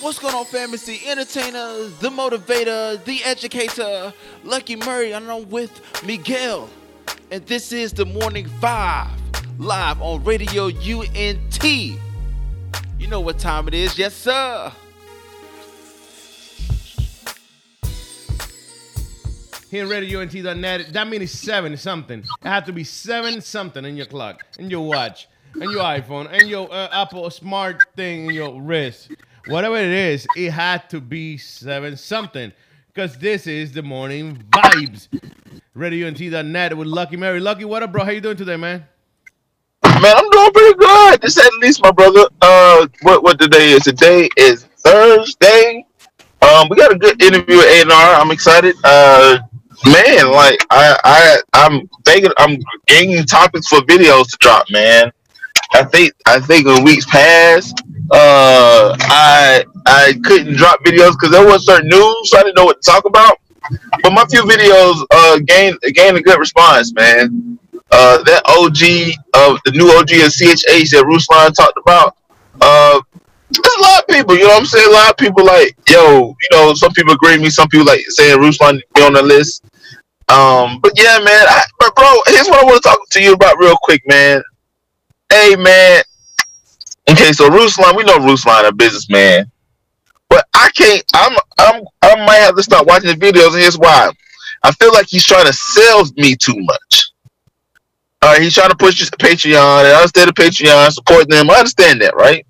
What's going on, fam? It's the entertainer, the motivator, the educator, Lucky Murray, and I'm with Miguel. And this is the Morning Five, live on Radio UNT. You know what time it is, yes, sir. Here in RadioUNT.net, that means seven something. It had to be seven something in your clock, in your watch, and your iPhone, and your uh, Apple smart thing in your wrist. Whatever it is, it had to be seven something. Because this is the morning vibes. RadioUNT.net with Lucky Murray. Lucky, what up, bro? How you doing today, man? Man, I'm doing pretty good. This at least my brother. Uh, what what today is? Today is Thursday. Um, we got a good interview with A and R. I'm excited. Uh, man, like I I I'm thinking I'm gaining topics for videos to drop. Man, I think I think in weeks past, uh, I I couldn't drop videos because there was certain news, so I didn't know what to talk about. But my few videos uh gained gained a good response, man. Uh, that OG of the new OG of CHH that Ruslan talked about. Uh, there's a lot of people, you know what I'm saying? A lot of people like, yo, you know, some people agree with me, some people like saying Ruslan be on the list. Um, but yeah, man, I, but bro, here's what I want to talk to you about real quick, man. Hey, man. Okay, so Ruslan, we know Ruslan a businessman, but I can't. I'm, I'm, I might have to start watching the videos, and here's why. I feel like he's trying to sell me too much. All right, he's trying to push his Patreon, and I understand the Patreon, support them. I understand that, right?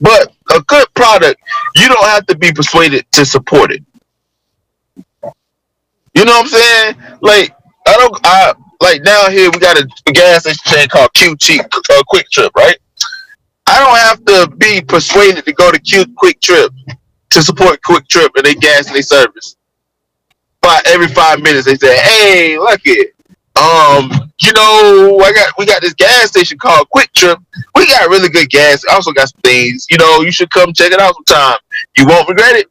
But a good product, you don't have to be persuaded to support it. You know what I'm saying? Like I don't. I like down here we got a, gas station called Q Cheap uh, QuikTrip, right? I don't have to be persuaded to go to Q QuikTrip to support QuikTrip and they gas and they service. But every five minutes they say, "Hey, look it, um, you know, I got we got this gas station called QuikTrip. We got really good gas. Also got some things. You know, you should come check it out sometime. You won't regret it."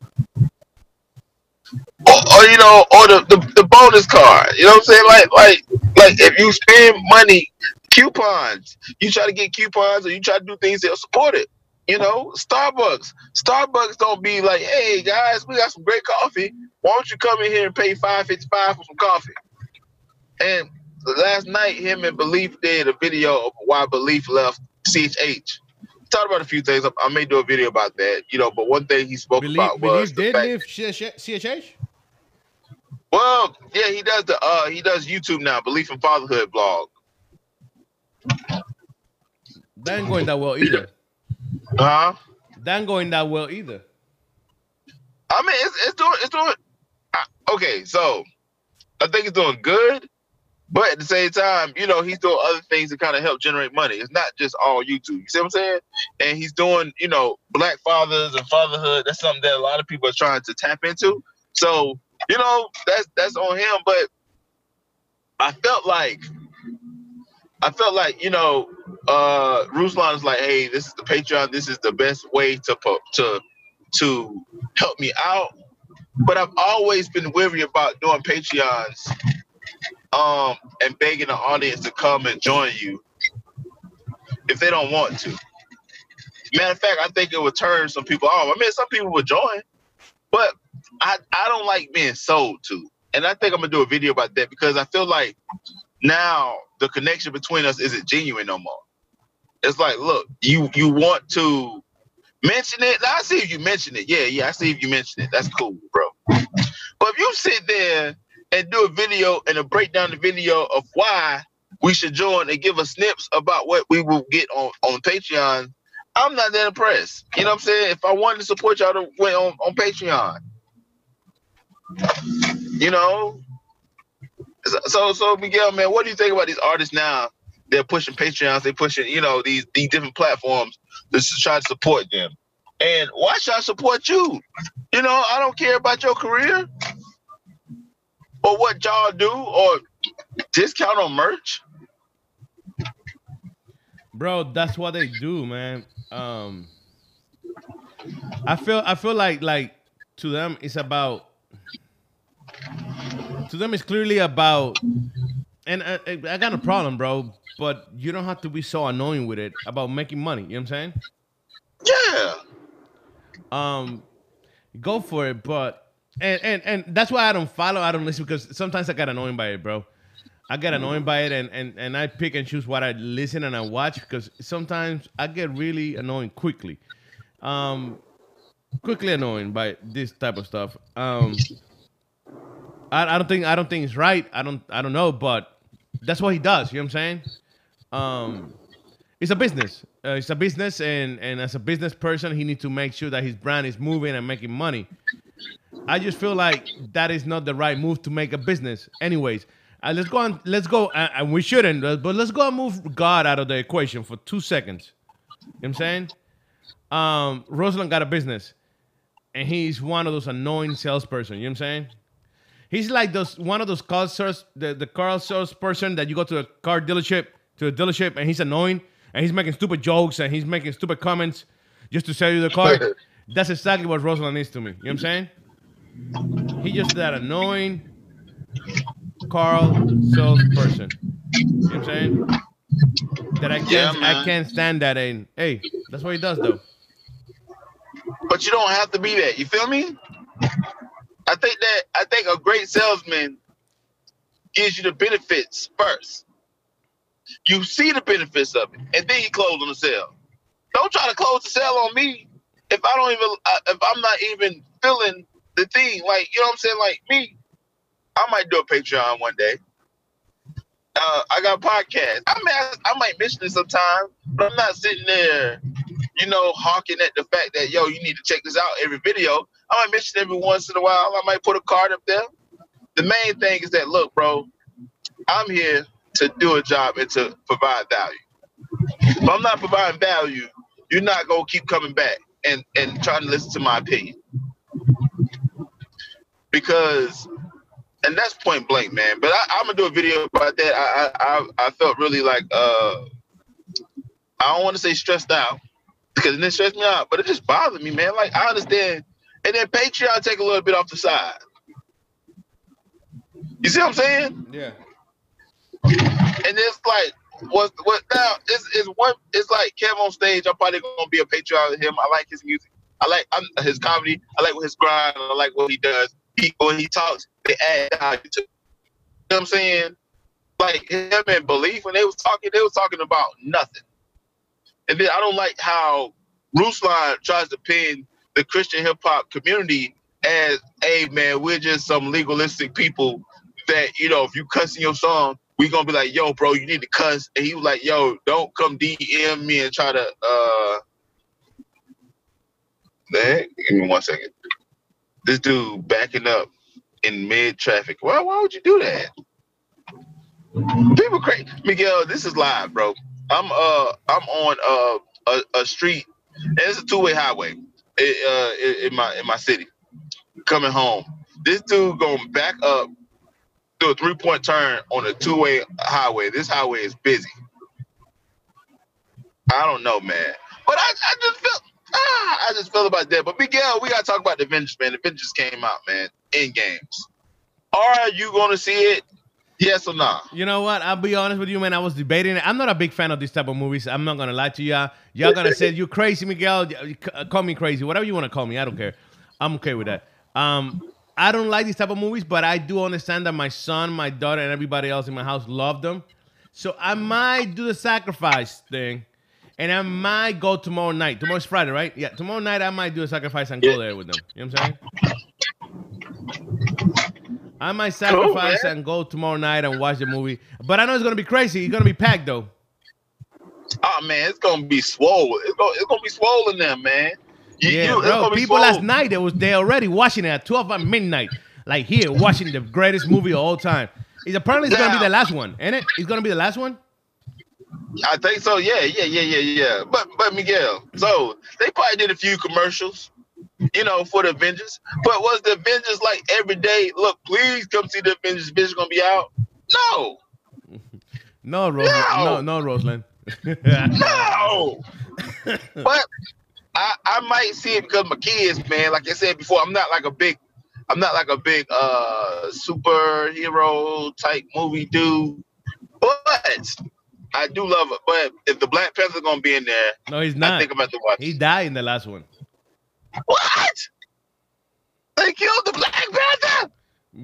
Or, or you know, or the, the, the bonus card. You know what I'm saying? Like like like if you spend money, coupons, you try to get coupons or you try to do things that support it. You know, Starbucks. Starbucks don't be like, hey guys, we got some great coffee. Why don't you come in here and pay five fifty five for some coffee? And last night, him and Beleaf did a video of why Beleaf left CHH. Talked about a few things. I may do a video about that, you know. But one thing he spoke Believe, about was Believe the did leave CHH? Well, yeah, he does the uh he does YouTube now, Beleaf in Fatherhood blog. That ain't going that well either. Huh? That ain't going that well either. I mean, it's, it's doing it's doing uh, okay. So I think it's doing good, but at the same time, you know, he's doing other things to kind of help generate money. It's not just all YouTube. You see what I'm saying? And he's doing, you know, black fathers and fatherhood. That's something that a lot of people are trying to tap into. So you know, that's that's on him. But I felt like I felt like you know, uh Ruslan is like, hey, this is the Patreon. This is the best way to to to help me out. But I've always been weary about doing Patreons, um, and begging the audience to come and join you if they don't want to. Matter of fact, I think it would turn some people off. I mean, some people would join, but I, I don't like being sold to. And I think I'm gonna do a video about that because I feel like now the connection between us isn't genuine no more. It's like, look, you you want to mention it. I see if you mention it. Yeah, yeah, I see if you mention it. That's cool, bro. But if you sit there and do a video and a breakdown the video of why we should join and give us snips about what we will get on, on Patreon, I'm not that impressed. You know what I'm saying? If I wanted to support y'all to went on, on Patreon. You know? So, so Miguel, man, what do you think about these artists now? They're pushing Patreons, they're pushing, you know, these these different platforms to try to support them. And why should I support you? You know, I don't care about your career or what y'all do or discount on merch. Bro, that's what they do, man. Um I feel I feel like like to them it's about to them it's clearly about and I, I got a problem, bro, but you don't have to be so annoying with it about making money, you know what I'm saying? Yeah. um, go for it. But and and and that's why I don't follow. I don't listen because sometimes I get annoyed by it, bro. I get annoyed by it, and and and I pick and choose what I listen and I watch because sometimes I get really annoying quickly. Um, quickly annoying by this type of stuff. Um, I, I don't think I don't think it's right. I don't I don't know, but that's what he does. You know what I'm saying? Um, it's a business. Uh, it's a business, and and as a business person, he needs to make sure that his brand is moving and making money. I just feel like that is not the right move to make a business. Anyways, uh, let's go on. Let's go, uh, and we shouldn't, but let's go and move God out of the equation for two seconds. You know what I'm saying? Um, Ruslan got a business, and he's one of those annoying salesperson. You know what I'm saying? He's like those one of those car sales, the, the car salesperson that you go to a car dealership to a dealership, and he's annoying, and he's making stupid jokes, and he's making stupid comments just to sell you the car. That's exactly what Ruslan is to me. You know what I'm saying? He just that annoying Carl salesperson. You know what I'm saying? That I can't Yeah, I can't stand that and hey, that's what he does though. But you don't have to be that. You feel me? I think that I think a great salesman gives you the benefits first. You see the benefits of it, and then you close on the sale. Don't try to close the sale on me if I don't even uh, if I'm not even feeling the thing. Like you know what I'm saying? Like me, I might do a Patreon one day. Uh, I got podcast. I mean, I, I might mention it sometime, but I'm not sitting there you know, hawking at the fact that yo, you need to check this out every video. I might mention every once in a while. I might put a card up there. The main thing is that look, bro, I'm here to do a job and to provide value. If I'm not providing value, you're not gonna keep coming back and and trying to listen to my opinion. Because and that's point blank, man. But I, I'm gonna do a video about that. I I I, I felt really like uh I don't want to say stressed out because it didn't stress me out, but it just bothered me, man. Like I understand, and then Patreon take a little bit off the side. You see what I'm saying? Yeah. And it's like, what what now? It's, it's one. It's like Kev on stage. I'm probably gonna be a Patreon with him. I like his music. I like I'm, his comedy. I like his grind. I like what he does. He when he talks, they add value to. You know what I'm saying? Like him and Beleaf when they was talking, they was talking about nothing. And then I don't like how Ruslan tries to pin the Christian hip hop community as, hey man, we're just some legalistic people that, you know, if you cuss in your song, we gonna be like, yo, bro, you need to cuss. And he was like, yo, don't come DM me and try to uh man, give me one second. This dude backing up in mid traffic. Why why would you do that? People crazy. Miguel, this is live, bro. I'm uh I'm on uh a, a street and it's a two-way highway in, in my in my city. Coming home. This dude going back up do a three-point turn on a two-way highway. This highway is busy. I don't know, man. But I, I just felt ah, I just feel about that. But Miguel, we gotta talk about the Avengers, man. The Avengers came out, man, in games. Are you gonna see it? Yes or not? You know what? I'll be honest with you, man. I was debating it. I'm not a big fan of this type of movies. I'm not gonna lie to y'all. Y'all gonna say you crazy, Miguel. Call me crazy, whatever you want to call me. I don't care. I'm okay with that. Um, I don't like these type of movies, but I do understand that my son, my daughter, and everybody else in my house love them. So I might do the sacrifice thing, and I might go tomorrow night. Tomorrow's Friday, right? Yeah, tomorrow night I might do a sacrifice and go there with them. You know what I'm saying? I might sacrifice man. and go tomorrow night and watch the movie. But I know it's gonna be crazy. It's gonna be packed though. Oh man, it's gonna be swollen. It's gonna, it's gonna be swollen there, man. You- Yeah, you- bro. People last night they was there already watching it at 12 at midnight. Like here, watching the greatest movie of all time. It's apparently it's gonna be the last one, ain't it? It's gonna be the last one. I think so. Yeah, yeah, yeah, yeah, yeah. But but Miguel, so they probably did a few commercials, you know, for the Avengers. But was the Avengers like every day? Look, please come see the Avengers. Bitch, gonna be out. No, No, Ruslan. No, No. no, Ruslan. no. but I I might see it because my kids, man. Like I said before, I'm not like a big. I'm not like a big uh superhero type movie dude, but I do love it. But if the Black Panther gonna be in there, no, he's not. I think I'm about to watch. He died in the last one. What? They killed the Black Panther?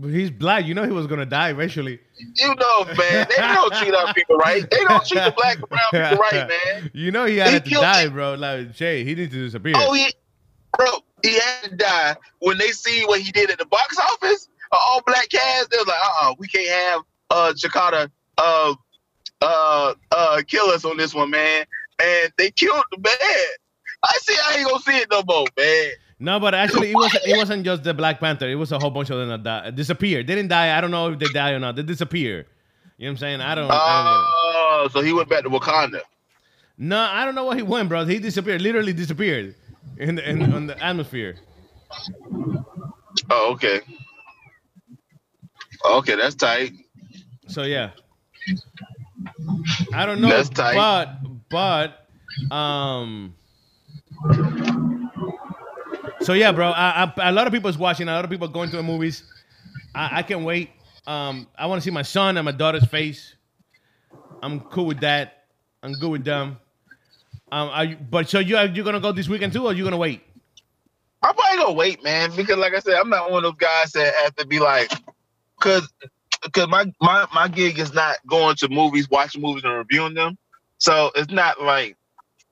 He's black. You know he was gonna die eventually. You know, man, they don't treat our people right. They don't treat the black and brown people right, man. You know he had He to killed die, him. bro. Like Jay, he needs to disappear. Oh, he, bro, he had to die when they see what he did at the box office. All black cast, they was like, uh, uh we can't have uh Chakata uh uh uh kill us on this one, man. And they killed the man. I see, I ain't gonna see it no more, man. No, but actually, it wasn't. It wasn't just the Black Panther. It was a whole bunch of them that died, disappeared. They didn't die. I don't know if they die or not. They disappear. You know what I'm saying? I don't. I don't get it. Oh, so he went back to Wakanda. No, I don't know where he went, bro. He disappeared. Literally disappeared in the in, in the atmosphere. Oh, okay. Okay, that's tight. So yeah. I don't know, That's tight. but but um. So yeah, bro. I, I, a lot of people is watching. A lot of people are going to the movies. I, I can't wait. Um, I want to see my son and my daughter's face. I'm cool with that. I'm good with them. Um, are you, but so you are you gonna go this weekend too, or you gonna wait? I'm probably gonna wait, man, because like I said, I'm not one of those guys that have to be like, cause, cause my my my gig is not going to movies, watching movies and reviewing them. So it's not like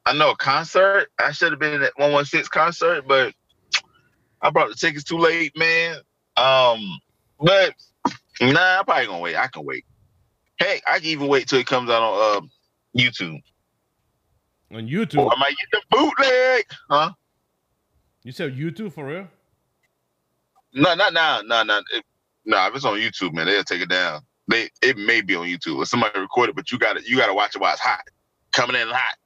I know a concert. I should have been at 116 concert, but I brought the tickets too late, man. Um, but nah, I'm probably gonna wait. I can wait. Hey, I can even wait till it comes out on uh, YouTube. On Or YouTube? I might get the bootleg, huh? You said YouTube for real? No, not now. No, no. No, if it's on YouTube, man, they'll take it down. They it may be on YouTube or somebody recorded, but you got to you got to watch it while it's hot, coming in hot,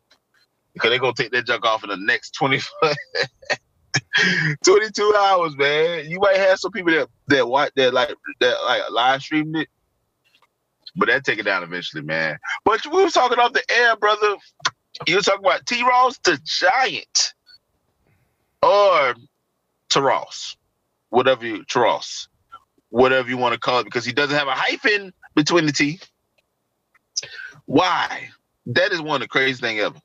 because they're gonna take that junk off in the next 20, 22 hours, man. You might have some people that that watch that like that like live streamed it, but that take it down eventually, man. But we were talking off the air, brother. You were talking about T. Ross the Giant or Taros, whatever you Taros, whatever you want to call it, because he doesn't have a hyphen between the T. Why? That is one of the craziest thing ever.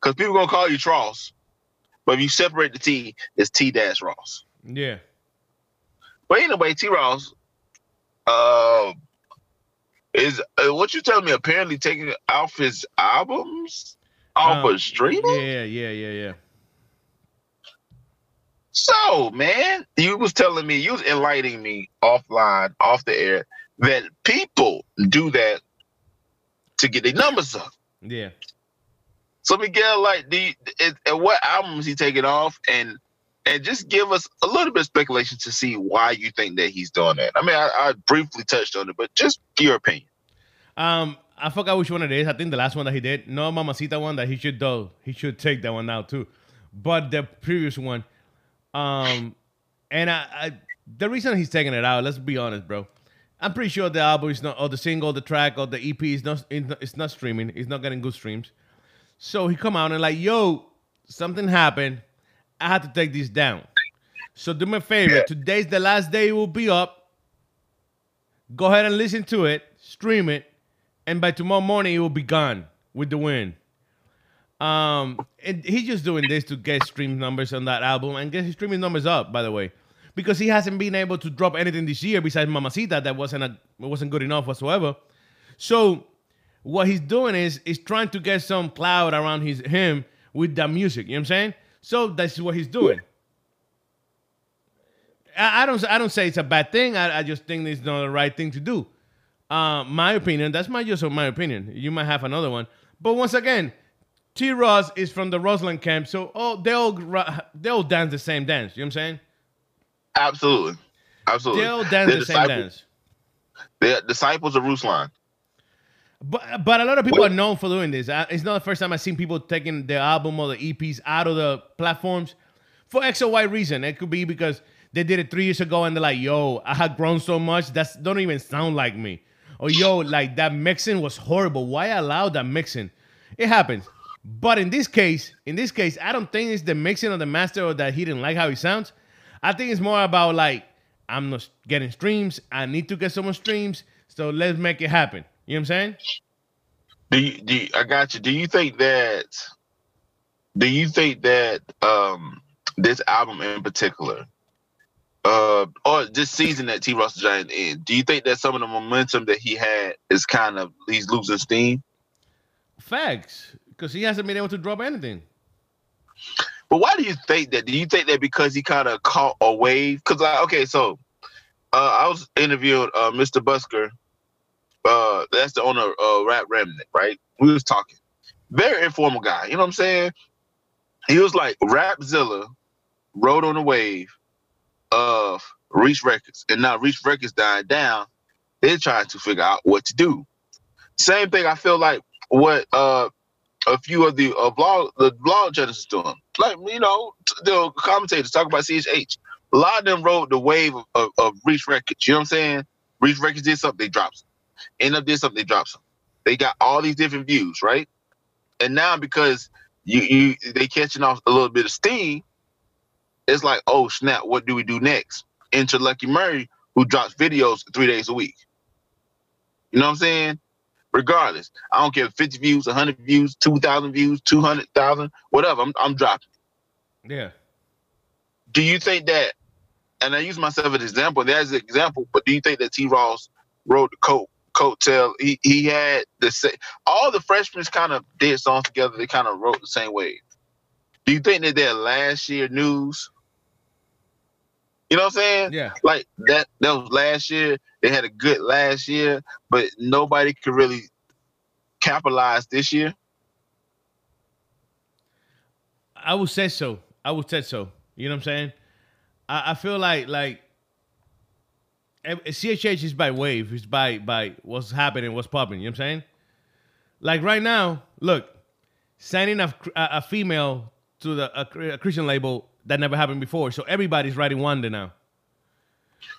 Because people gonna call you Tross, but if you separate the T, it's T dash Ross. Yeah. But anyway, T Ross, uh, is uh, what you telling me? Apparently taking off his albums off Um, of streaming. Yeah, yeah, yeah, yeah. So, man, you was telling me, you was enlightening me offline, off the air, that people do that to get their numbers up. Yeah. So, Miguel, like, it, and what he taking off, and and just give us a little bit of speculation to see why you think that he's doing that. I mean, I, I briefly touched on it, but just your opinion. Um, I forgot which one it is. I think the last one that he did, no Mamacita one that he should do. He should take that one out too. But the previous one, um, and I, I the reason he's taking it out, let's be honest, bro. I'm pretty sure the album is not, or the single, the track, or the EP is not- it's not streaming. It's not getting good streams. So he come out and like, yo, something happened. I had to take this down. So do me a favor. Yeah. Today's the last day it will be up. Go ahead and listen to it, stream it, and by tomorrow morning it will be gone with the win. Um, and he's just doing this to get stream numbers on that album and get his streaming numbers up. By the way, because he hasn't been able to drop anything this year besides Mamacita that wasn't a, wasn't good enough whatsoever. So what he's doing is is trying to get some cloud around his him with that music. You know what I'm saying? So that's what he's doing. I, I don't I don't say it's a bad thing. I, I just think it's not the right thing to do. Uh, my opinion. That's my just my opinion. You might have another one, but once again, T. Ross is from the Ruslan camp, so oh they all they all dance the same dance. You know what I'm saying? Absolutely, absolutely. They all dance They're the same dance. They're disciples of Ruslan. But but a lot of people are known for doing this. I, it's not the first time I've seen people taking their album or the EPs out of the platforms for X or Y reason. It could be because they did it three years ago and they're like, "Yo, I had grown so much that don't even sound like me," or "Yo, like that mixing was horrible. Why allow that mixing?" It happens. But in this case, in this case, I don't think it's the mixing of the master or that he didn't like how he sounds. I think it's more about like I'm not getting streams. I need to get some streams, so let's make it happen. You know what I'm saying? Do you, do you, I got you. Do you think that? Do you think that um this album in particular, uh, or this season that T. Russell Giant in, do you think that some of the momentum that he had is kind of he's losing steam? Facts, because he hasn't been able to drop anything. But why do you think that? Do you think that because he kind of caught a wave? Because like, okay, so uh, I was interviewing uh, Mr. Busker. Uh, that's the owner of Rap Remnant, right? We was talking. Very informal guy. You know what I'm saying? He was like, Rapzilla rode on the wave of Reach Records, and now Reach Records dying down. They're trying to figure out what to do. Same thing. I feel like what uh a few of the uh, blog the blog is doing. Like you know, the commentators talk about CHH. A lot of them rode the wave of, of, of Reach Records. You know what I'm saying? Reach Records did something, they dropped. End up did something, they dropped some. They got all these different views, right? And now because you you they catching off a little bit of steam, it's like, oh snap, what do we do next? Enter Lucky Murray, who drops videos three days a week. You know what I'm saying? Regardless, I don't care 50 views, 100 views, 2,000 views, 200,000, whatever. I'm, I'm dropping. Yeah. Do you think that? And I use myself as an example. that's an example, but do you think that T. Ross wrote the coat coattail? He he had the same. All the freshmen kind of did songs together. They kind of wrote the same way. Do you think that their last year news? You know what I'm saying? Yeah. Like that. That was last year. They had a good last year, but nobody could really capitalize this year. I would say so. I would say so. You know what I'm saying? I, I feel like like CHH is by wave. It's by by what's happening, what's popping. You know what I'm saying? Like right now, look, signing a, a, a female to the a, a Christian label that never happened before. So everybody's writing Wande now.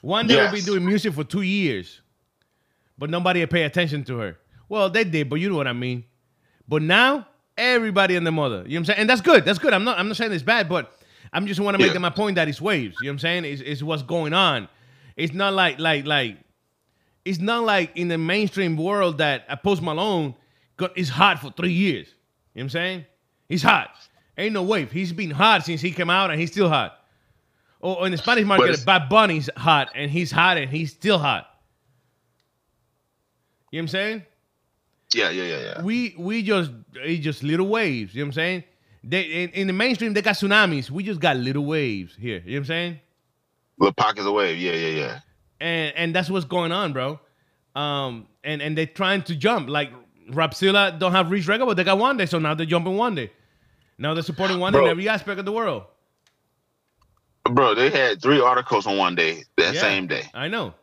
Wande will be Yes. doing music for two years, but nobody pay attention to her. Well, they did, but you know what I mean. But now everybody and the mother. You know what I'm saying? And that's good. That's good. I'm not I'm not saying it's bad, but I'm just want to make Yeah. them my point that it's waves. You know what I'm saying? It's, it's what's going on. It's not like like like it's not like in the mainstream world that a Post Malone got, is hot for three years. You know what I'm saying? He's hot. Ain't no wave. He's been hot since he came out and he's still hot. Or in the Spanish market, Bad Bunny's hot and he's hot and he's still hot. You know what I'm saying? Yeah, yeah, yeah, yeah. we we just it's just little waves. You know what I'm saying? They in, in the mainstream they got tsunamis. We just got little waves here. You know what I'm saying? Little pockets wave. Yeah, yeah, yeah. And and that's what's going on, bro. Um and and they're trying to jump like Rapzilla don't have reach record, but they got Wande, so now they're jumping Wande. Now they're supporting Wande in every aspect of the world. Bro, they had three articles on Wande, that Yeah. same day. I know.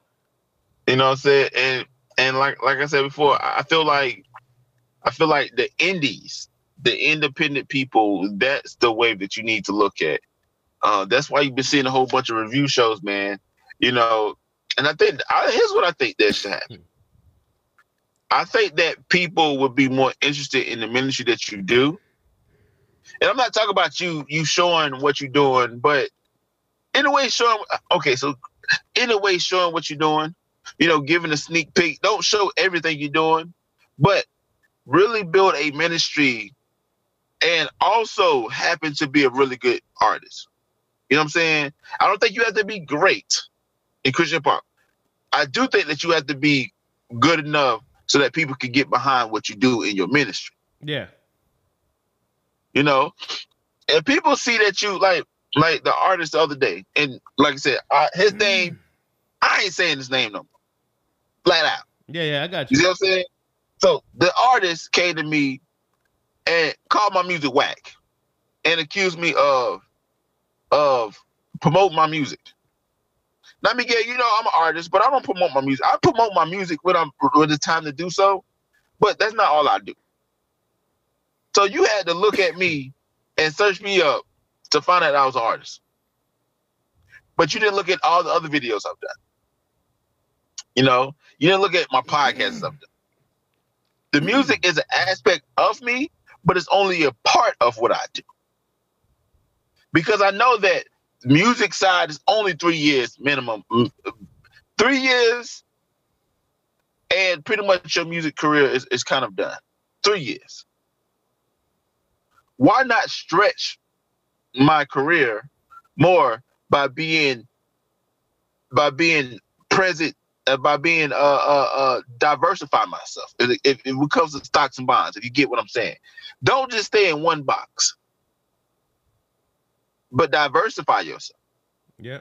You know what I'm saying? And and like like I said before, I I feel like I feel like the indies, the independent people, that's the wave that you need to look at. Uh, that's why you've been seeing a whole bunch of review shows, man. You know, and I think I, here's what I think that should happen. I think that people would be more interested in the ministry that you do. And I'm not talking about you you showing what you're doing, but in a way showing okay, so in a way showing what you're doing, you know, giving a sneak peek. Don't show everything you're doing, but really build a ministry and also happen to be a really good artist. You know what I'm saying? I don't think you have to be great in Christian pop. I do think that you have to be good enough so that people can get behind what you do in your ministry. Yeah. You know, and people see that you like like the artist the other day, and like I said, uh, his name. I ain't saying his name no more. Flat out. Yeah, yeah, I got You you. see what I'm saying? So the artist came to me and called my music whack and accused me of of promoting my music. Let me get you know I'm an artist, but I don't promote my music. I promote my music when I'm when it's time to do so, but that's not all I do. So you had to look at me and search me up to find out I was an artist. But you didn't look at all the other videos I've done. You know, you didn't look at my done. The music is an aspect of me, but it's only a part of what I do. Because I know that music side is only three years minimum. Mm, Three years, and pretty much your music career is, is kind of done. Three years. Why not stretch my career more by being by being present uh, by being uh uh, uh diversify myself if, if, if it comes to stocks and bonds if you get what i'm saying don't just stay in one box but diversify yourself. Yeah.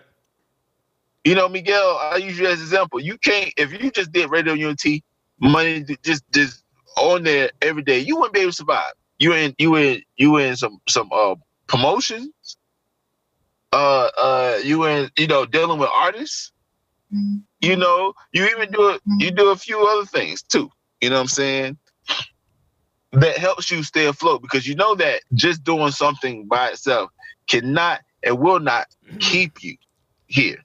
you know miguel i use you as an example. You can't if you just did radio unt money just just on there every day you wouldn't be able to survive. You in you in you in some some uh promotions uh uh you in you know dealing with artists. You know you even do it you do a few other things too. You know what i'm saying? That helps you stay afloat because you know that just doing something by itself cannot and will not keep you here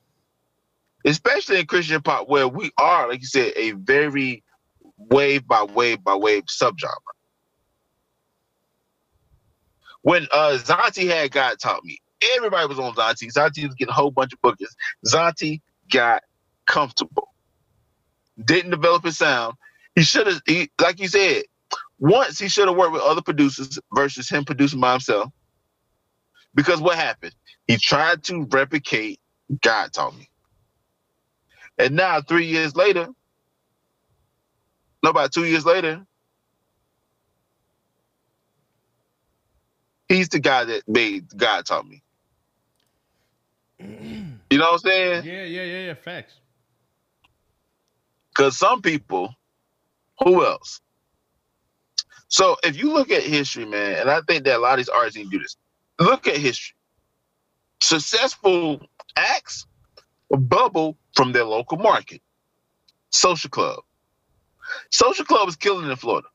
especially in christian pop where we are like you said a very wave by wave by wave subgenre when uh Zauntee had God taught me, everybody was on Zauntee. Zauntee was getting a whole bunch of bookings. Zauntee got comfortable. Didn't develop his sound. He should have he like you said, once he should have worked with other producers versus him producing by himself. Because what happened? He tried to replicate God taught me. And now three years later, no, about two years later, he's the guy that made God taught me. You know what I'm saying? Yeah, yeah, yeah, yeah. Facts. Because some people, who else? So if you look at history, man, and I think that a lot of these artists need to do this. Look at history. Successful acts bubble from their local market. Social Club. Social Club is killing in Florida.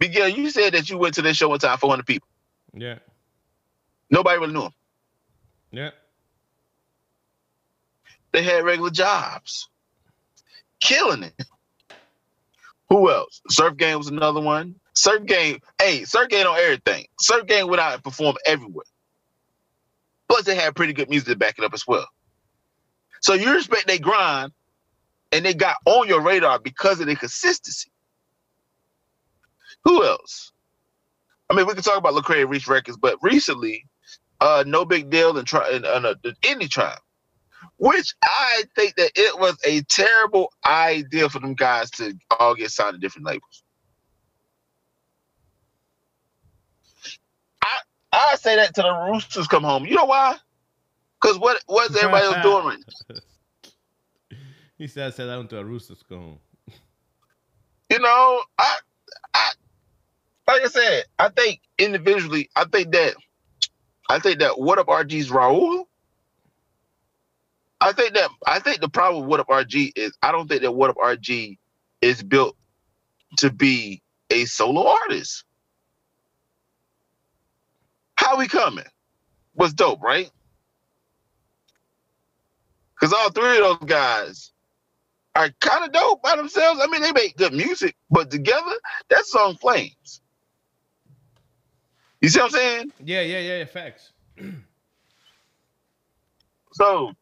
Miguel, you said that you went to this show one time, 400 people. Yeah. Nobody really knew them. Yeah. They had regular jobs. Killing it. Who else? Surf Game was another one. Surf Game, hey, Surf Game on everything. Surf Game went out and performed everywhere. Plus, they had pretty good music to back it up as well. So you respect they grind, and they got on your radar because of their consistency. Who else? I mean, we can talk about Lecrae Reach Records, but recently, uh, No Big Deal and, tri- and, and uh, Indie Tribe, which I think that it was a terrible idea for them guys to all get signed to different labels. I say that to the Roosters come home. You know why? Because what what's everybody else doing right now? He said, "I said down to a rooster's go home." You know, I I like I said, I think individually, I think that I think that what up RG's Raul. I think that I think the problem with what up RG is I don't think that what up RG is built to be a solo artist. How we coming? Was dope, right? Because all three of those guys are kind of dope by themselves. I mean, they make good music, but together, that song flames. You see what I'm saying? Yeah, yeah, yeah, yeah. Facts. So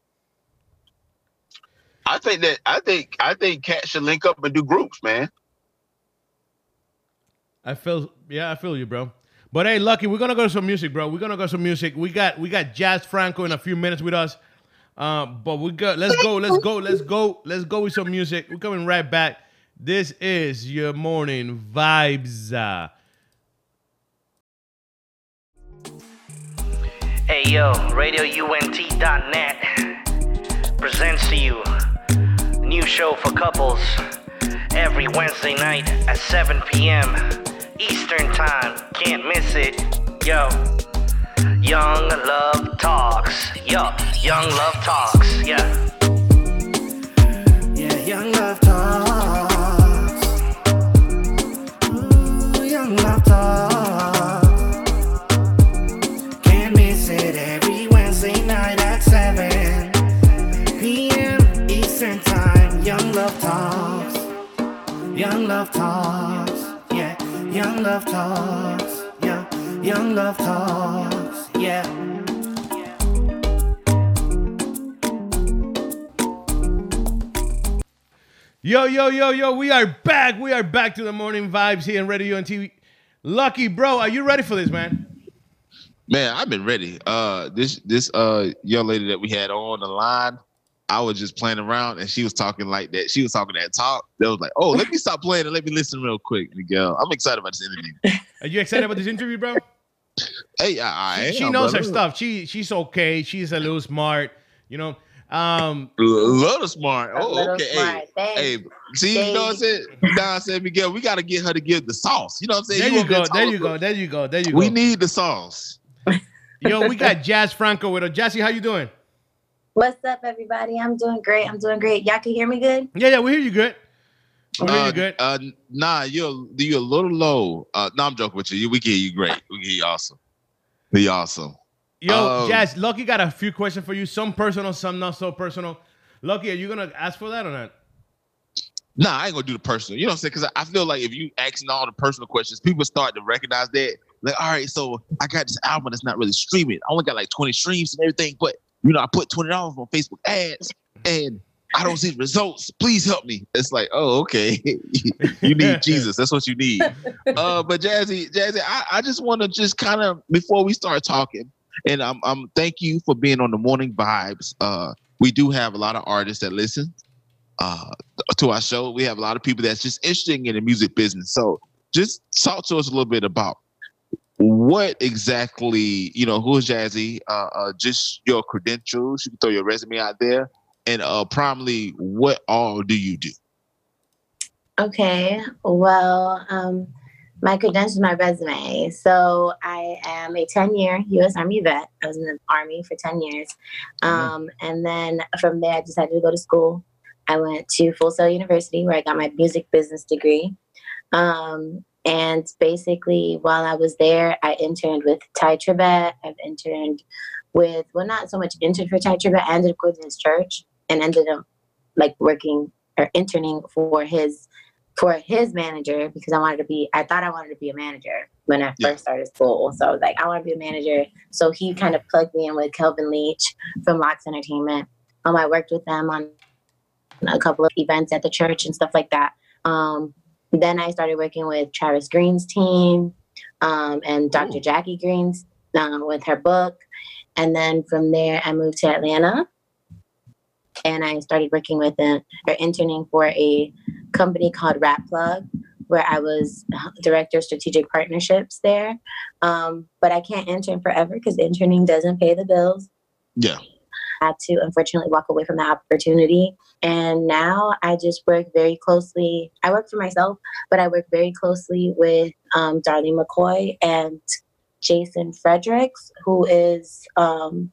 I think that I think I think Cat should link up and do groups, man. I feel yeah, I feel you, bro. But hey, Lucky, we're gonna go to some music, bro. We're gonna go to some music. We got we got Jazz Franco in a few minutes with us. Um, but we got Let's go. Let's go. Let's go. Let's go with some music. We're coming right back. This is your morning vibes. Uh, Hey yo, RadioUNT.net presents to you new show for couples every Wednesday night at 7 p.m. Eastern Time. Can't miss it. Yo, Young Love Talks. Yo, Young Love Talks. Yeah. Yeah, young love talks. Ooh, young love talks. Can't miss it every Wednesday night at 7 p.m. Eastern Time. Young love talks. Young love talks. Yeah, young love talks. Yeah, young love talks. Yeah. Yo, yo, yo, yo, we are back. We are back to the morning vibes here in radio UNT. Lucky, bro, are you ready for this, man? Man, I've been ready. Uh, this this uh young lady that we had on the line, I was just playing around, and she was talking like that. She was talking that talk. That was like, oh, let me stop playing and let me listen real quick, Miguel. I'm excited about this interview. Are you excited about this interview, bro? Hey, I, I she am, knows her stuff. She she's okay. She's a little smart. You know. Um. A little smart. Oh, little okay. smart. Hey, hey, see, you know what I'm saying? Nah, I said, Miguel, we got to get her to give the sauce. You know what I'm saying? There you over go. there There you go. There you go. There you go. We need the sauce. Yo, we got Jazz Franco with us. Jazzy, how you doing? What's up, everybody? I'm doing great. I'm doing great. Y'all can hear me good? Yeah, yeah, we hear you good. We hear Uh, you good. Uh, nah, you're you're a little low. Uh, no, I'm joking with you. We can hear you great. We can hear you awesome. Be awesome. Yo, um, Jazz, Lucky got a few questions for you. Some personal, some not so personal. Lucky, are you gonna ask for that or not? Nah, I ain't gonna do the personal. You know what I'm saying? Because I feel like if you asking all the personal questions, people start to recognize that. Like, all right, so I got this album that's not really streaming. I only got like 20 streams and everything, but you know, I put twenty dollars on Facebook ads and I don't see results. Please help me. It's like, oh, okay. you need Jesus. That's what you need. Uh, but Jazzy, Jazzy, I, I just want to just kind of before we start talking, and I'm, I'm thank you for being on the morning vibes. Uh, we do have a lot of artists that listen uh, to our show. We have a lot of people that's just interested in the music business. So just talk to us a little bit about what exactly, you know, who is Jazzy, uh, uh, just your credentials. You can throw your resume out there. And uh, primarily, what all do you do? Okay. Well, um, my credentials, my resume. So I am a 10 year U.S. Army vet. I was in the Army for 10 years. Um, and then from there, I decided to go to school. I went to Full Sail University where I got my music business degree. Um, and basically, while I was there, I interned with Tye Tribbett. I've interned with, well, not so much interned for Tye Tribbett. I ended up going to his church and ended up like working or interning for his for his manager because I wanted to be I thought I wanted to be a manager when I first started school. So I was like, I want to be a manager. So he kind of plugged me in with Kelvin Leach from Locks Entertainment. Um, I worked with them on a couple of events at the church and stuff like that. Um, then I started working with Travis Greene's team um, and Dr. Jackie Greene's um, with her book. And then from there, I moved to Atlanta and I started working with them or interning for a company called Rap Plug, where I was director of strategic partnerships there. Um, but I can't intern forever because interning doesn't pay the bills. Yeah. I had to unfortunately walk away from that opportunity. And now I just work very closely. I work for myself, but I work very closely with um, Darlene McCoy and Jason Fredericks, who is um,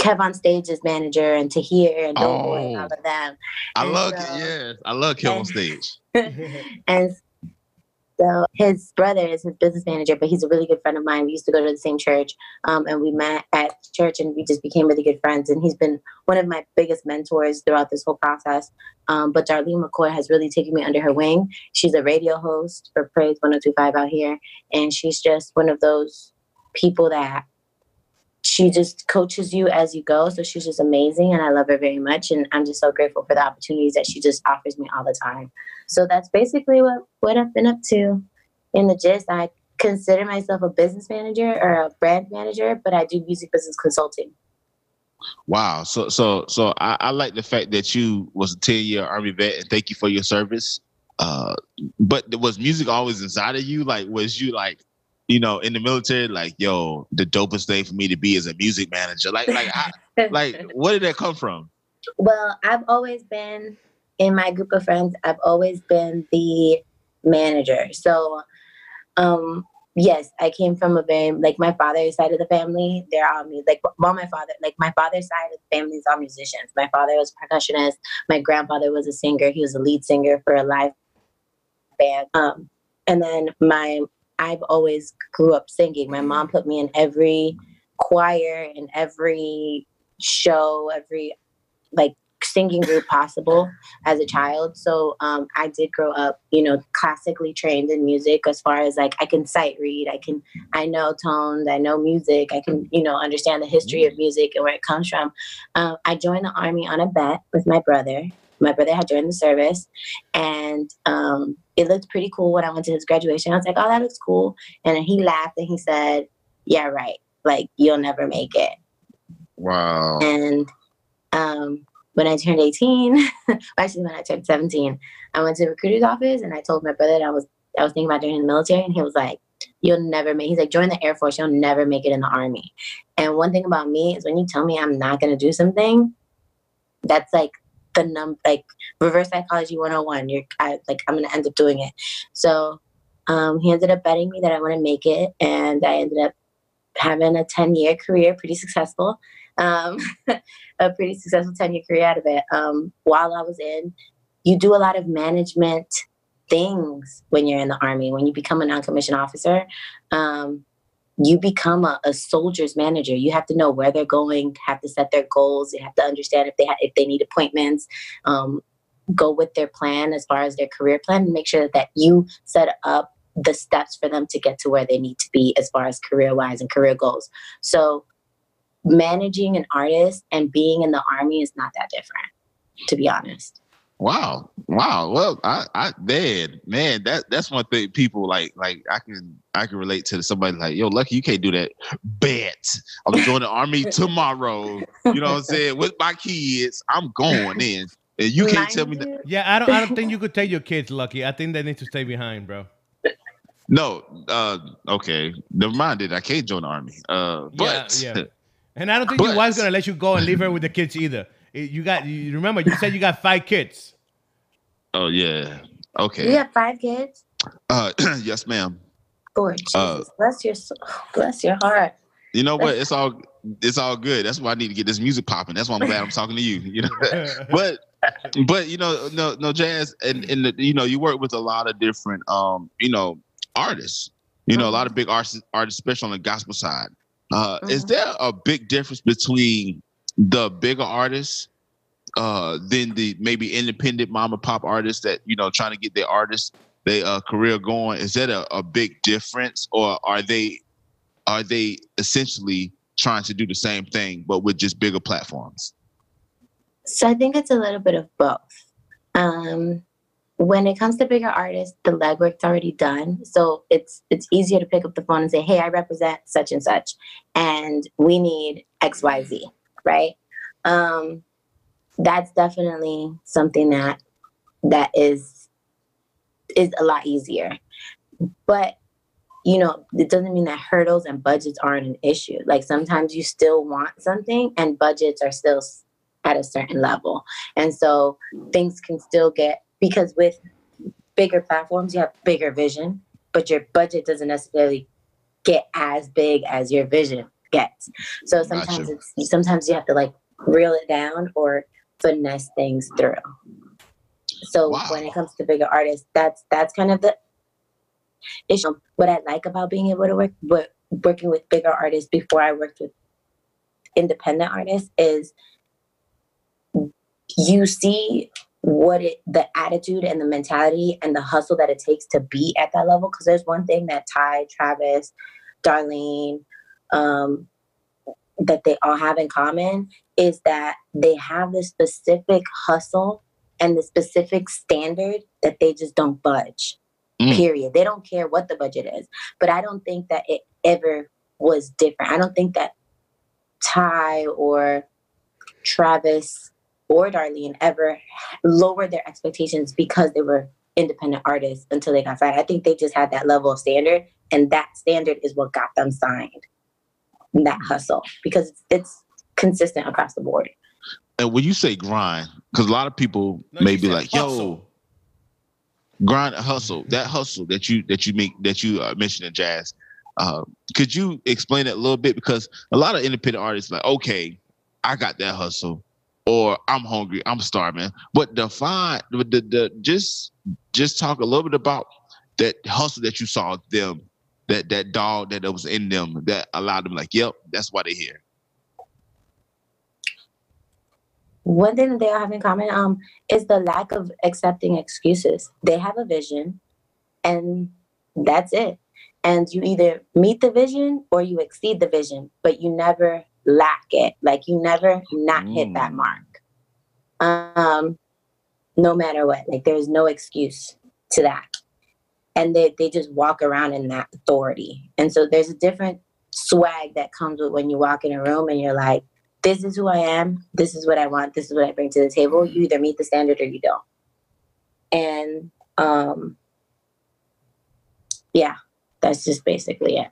Kev on Stage's manager and Tahir and Doughboy and Oh. all of them. I And love so-. Yes. I love Kill on stage. and so his brother is his business manager, but he's a really good friend of mine. We used to go to the same church, um, and we met at church, and we just became really good friends. And he's been one of my biggest mentors throughout this whole process. Um, but Darlene McCoy has really taken me under her wing. She's a radio host for Praise 1025 out here, and she's just one of those people that she just coaches you as you go. So she's just amazing, and I love her very much. And I'm just so grateful for the opportunities that she just offers me all the time. So that's basically what what I've been up to. In the gist, I consider myself a business manager or a brand manager, but I do music business consulting. Wow. So so so I, I like the fact that you was a 10 year army vet and thank you for your service. Uh but was music always inside of you? Like was you like, you know, in the military, like, yo, the dopest thing for me to be is a music manager. Like like I, like where did that come from? Well, I've always been in my group of friends, I've always been the manager. So, um, yes, I came from a very, like my father's side of the family, they're all mu- like, well, my father, like my father's side of the family is all musicians. My father was a percussionist. My grandfather was a singer. He was a lead singer for a live band. Um, and then my, I've always grew up singing. My mom put me in every choir and every show, every like singing group possible as a child. So um, I did grow up, you know, classically trained in music as far as like I can sight read, I can, I know tones, I know music, I can, you know, understand the history of music and where it comes from. Um, I joined the army on a bet with my brother. My brother had joined the service and um, it looked pretty cool when I went to his graduation. I was like, oh, that looks cool. And then he laughed and he said, yeah, right. Like you'll never make it. Wow. And um, when I turned 18, actually when I turned 17, I went to the recruiter's office and I told my brother that I was I was thinking about joining the military, and he was like, "You'll never make." He's like, "Join the Air Force. You'll never make it in the Army." And one thing about me is when you tell me I'm not gonna do something, that's like the num like reverse psychology 101. You're I, like I'm gonna end up doing it. So um, he ended up betting me that I wouldn't make it, and I ended up having a 10 year career, pretty successful. Um, a pretty successful 10 year career out of it. Um, while I was in, you do a lot of management things when you're in the army. When you become a non commissioned officer, um, you become a, a, soldier's manager. You have to know where they're going, have to set their goals. You have to understand if they ha- if they need appointments. Um, go with their plan as far as their career plan and make sure that, that you set up the steps for them to get to where they need to be as far as career wise and career goals. So managing an artist and being in the army is not that different, to be honest. Wow. Wow. Well, I, I, man, man, that that's one thing people like, like I can, I can relate to somebody like, yo, lucky you can't do that. Bet I'm joining the army tomorrow. You know what I'm saying? With my kids, I'm going in, and you can't tell me that. Yeah, I don't, I don't think you could take your kids, Lucky. I think they need to stay behind, bro. No, uh, okay, never mind it. I can't join the army. Uh, but yeah, yeah. and I don't think but, your wife's gonna let you go and leave her with the kids either. You got, you remember, you said you got five kids. Oh yeah. Okay. You have five kids. Uh, yes, ma'am. Lord uh, bless your bless your heart. You know what? It's all it's all good. That's why I need to get this music popping. That's why I'm glad I'm talking to you. You know, but but you know, no no jazz and and the, you know you work with a lot of different um you know artists. You know, a lot of big artists, artists, especially on the gospel side. Uh, mm-hmm. Is there a big difference between the bigger artists uh, than the maybe independent mom and pop artists that you know trying to get their artists their uh, career going? Is that a, a big difference, or are they are they essentially trying to do the same thing but with just bigger platforms? So I think it's a little bit of both. Um, when it comes to bigger artists, the legwork's already done. So it's it's easier to pick up the phone and say, "Hey, I represent such and such, and we need X, Y, Z." Right? Um, that's definitely something that that is is a lot easier. But you know, it doesn't mean that hurdles and budgets aren't an issue. Like sometimes you still want something, and budgets are still at a certain level, and so things can still get because with bigger platforms, you have bigger vision, but your budget doesn't necessarily get as big as your vision gets. So sometimes gotcha. it's sometimes you have to like reel it down or finesse things through. So wow. when it comes to bigger artists, that's that's kind of the issue. What I like about being able to work with working with bigger artists before I worked with independent artists is you see what it the attitude and the mentality and the hustle that it takes to be at that level because there's one thing that Tye travis darlene um, that they all have in common is that they have this specific hustle and the specific standard that they just don't budge mm. period they don't care what the budget is but i don't think that it ever was different i don't think that Tye or travis or Darlene ever lowered their expectations because they were independent artists until they got signed. I think they just had that level of standard, and that standard is what got them signed. That hustle because it's consistent across the board. And when you say grind, because a lot of people no, may be like, hustle. "Yo, grind, hustle." That hustle that you that you make that you uh, mentioned in jazz. Uh, could you explain it a little bit? Because a lot of independent artists like, okay, I got that hustle or I'm hungry, I'm starving. But define the, the, the just just talk a little bit about that hustle that you saw them, that that dog that was in them that allowed them like, yep, that's why they're here. One thing that they all have in common um, is the lack of accepting excuses. They have a vision, and that's it. And you either meet the vision or you exceed the vision, but you never lack it. Like you never not mm. hit that mm. mark. Um, no matter what. Like there's no excuse to that. And they, they just walk around in that authority. And so there's a different swag that comes with when you walk in a room and you're like, this is who I am, this is what I want, this is what I bring to the table. You either meet the standard or you don't. And um yeah, that's just basically it.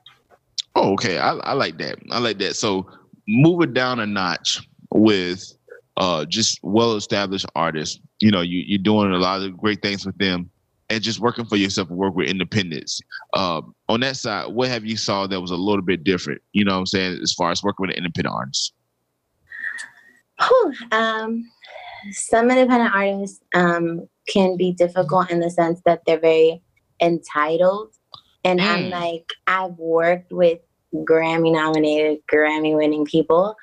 Oh, okay. I, I like that. I like that. So move it down a notch with uh just well established artists. You know, you, you're doing a lot of great things with them and just working for yourself and work with independence. Um, on that side, what have you saw that was a little bit different? You know what I'm saying, as far as working with independent artists? Whew, um, some independent artists um, can be difficult in the sense that they're very entitled. And I'm Mm. like, I've worked with Grammy nominated, Grammy winning people,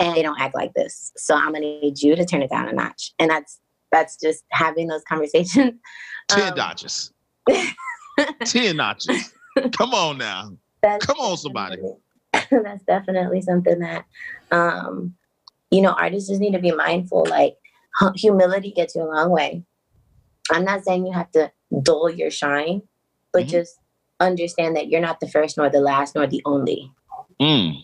and they don't act like this. So I'm gonna need you to turn it down a notch. And that's that's just having those conversations. Ten Um, notches. Ten notches. Come on now. that's Come on, somebody. that's definitely something that um you know artists just need to be mindful like humility gets you a long way i'm not saying you have to dull your shine but Mhm. just understand that you're not the first nor the last nor the only Mm.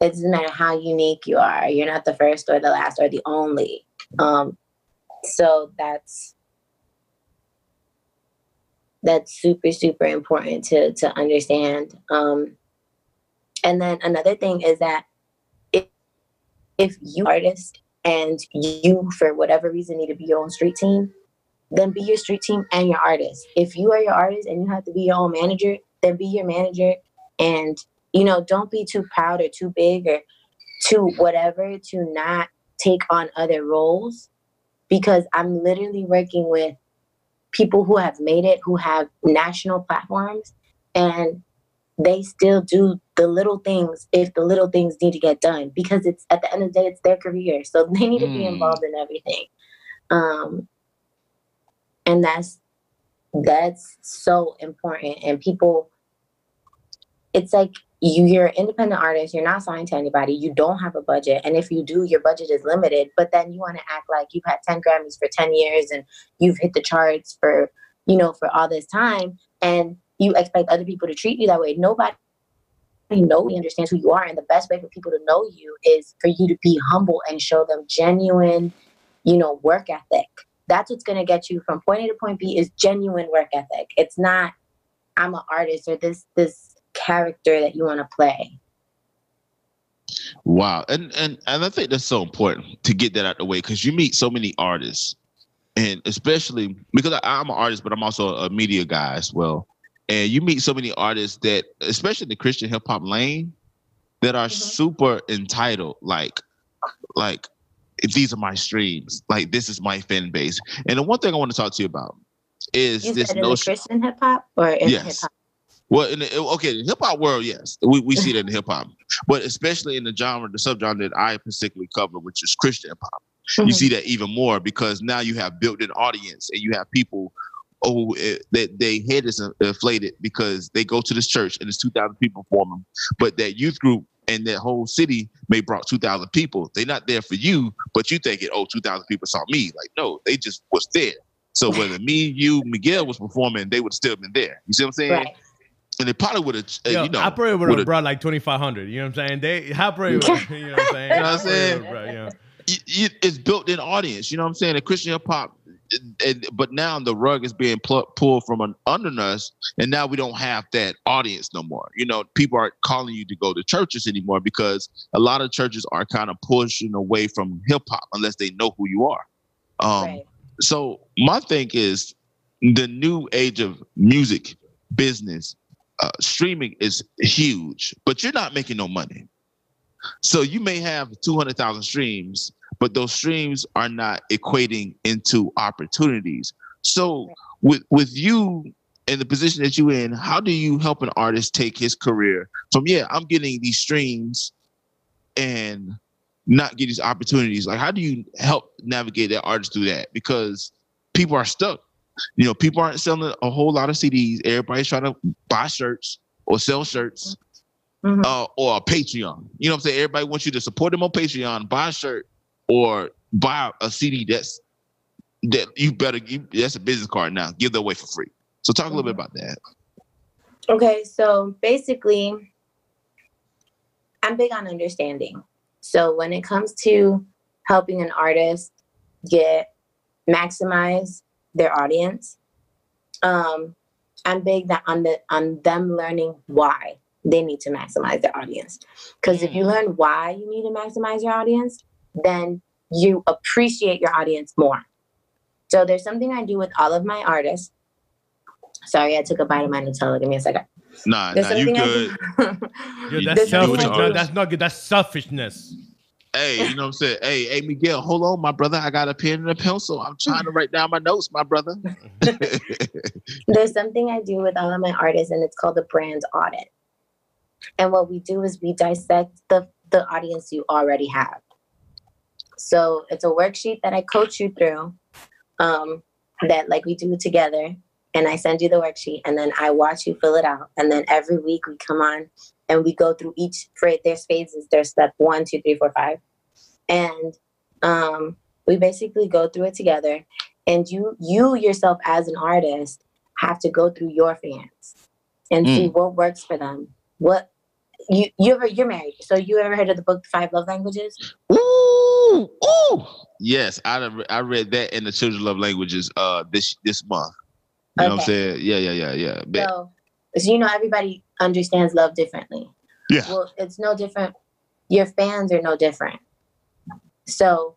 it doesn't matter how unique you are you're not the first or the last or the only um so that's that's super super important to to understand. Um and then another thing is that if if you artist and you for whatever reason need to be your own street team then be your street team and your artist. If you are your artist and you have to be your own manager then be your manager. And you know don't be too proud or too big or too whatever to not take on other roles because i'm literally working with people who have made it who have national platforms and they still do the little things if the little things need to get done because it's at the end of the day it's their career so they need to be Mm. involved in everything um and that's that's so important and people it's like you you're an independent artist you're not signed to anybody you don't have a budget and if you do your budget is limited but then you want to act like you've had 10 grammys for 10 years and you've hit the charts for you know for all this time and you expect other people to treat you that way. Nobody nobody understands who you are and the best way for people to know you is for you to be humble and show them genuine you know work ethic. That's what's going to get you from point a to point b is genuine work ethic. It's not i'm an artist or this this character that you want to play Wow. And and and I think that's so important to get that out the way because you meet so many artists, and especially because I, I'm an artist, but I'm also a media guy as well. And you meet so many artists that, especially in the Christian hip hop lane, that are Mhm. super entitled. Like, like if these are my streams, like this is my fan base. And the one thing I want to talk to you about is you this notion. christian hip-hop or in Yes. hip hop Well, in the okay, the hip hop world, yes, we, we see that in hip hop, but especially in the genre, the subgenre that I particularly cover, which is Christian hip hop, you Mhm. see that even more because now you have built an audience and you have people oh that they head is inflated because they go to this church and it's two thousand people performing, but that youth group and that whole city may brought two thousand people. They're not there for you, but you think it. Oh, 2,000 people saw me. Like no, they just was there. So whether me, you, Miguel was performing, they would still been there. You see what I'm saying? right and they probably would have, uh, Yo, you know, I probably would would've- brought like 2,500. You know what I'm saying? They, I probably would, you know what I'm saying? You know what I'm saying? brought, you know. y- y- it's built-in audience. You know what I'm saying? The Christian hip hop, and but now the rug is being pl- pulled from un- under us, and now we don't have that audience no more. You know, people aren't calling you to go to churches anymore because a lot of churches are kind of pushing away from hip hop unless they know who you are. Um, right so my thing is the new age of music business uh, streaming is huge but you're not making no money. So you may have 200000 streams but those streams are not equating into opportunities. So with with you in the position that you're in how do you help an artist take his career from yeah i'm getting these streams and not get these opportunities? Like how do you help navigate that artist through that? Because people are stuck you know people aren't selling a whole lot of cds everybody's trying to buy shirts or sell shirts Mhm. uh, or a patreon. You know what i'm saying? Everybody wants you to support them on patreon buy a shirt or buy a cd that's that you better you, that's a business card now. Give that away for free. So talk a little bit about that. Okay, so basically, I'm big on understanding. So when it comes to helping an artist get maximize their audience, um, I'm big that on the on them learning why they need to maximize their audience. Because if you learn why you need to maximize your audience, then you appreciate your audience more. So there's something I do with all of my artists. Sorry, I took a bite of my Nutella. Give me a second. Nah, There's nah, you good. Yo, that's There's selfish. No, that's not good. That's selfishness. Hey, you know what I'm saying? Hey, hey, Miguel, hold on, my brother. I got a pen and a pencil. I'm trying to write down my notes, my brother. There's something I do with all of my artists, and it's called the brand audit. And what we do is we dissect the, the audience you already have. So it's a worksheet that I coach you through um, that like we do together. And I send you the worksheet and then I watch you fill it out. And then every week we come on and we go through each phrase. There's phases. There's step one, two, three, four, five. And um, we basically go through it together. And you you yourself as an artist have to go through your fans and see what works for them. What you you ever you're married, so you ever heard of the book Five Love Languages? Ooh, ooh. Yes, I I read that in the Children Love Languages uh this this month. You know what I'm saying? Yeah, yeah, yeah, yeah. Bet. So, so you know everybody understands love differently. Yeah. Well, it's no different. Your fans are no different. So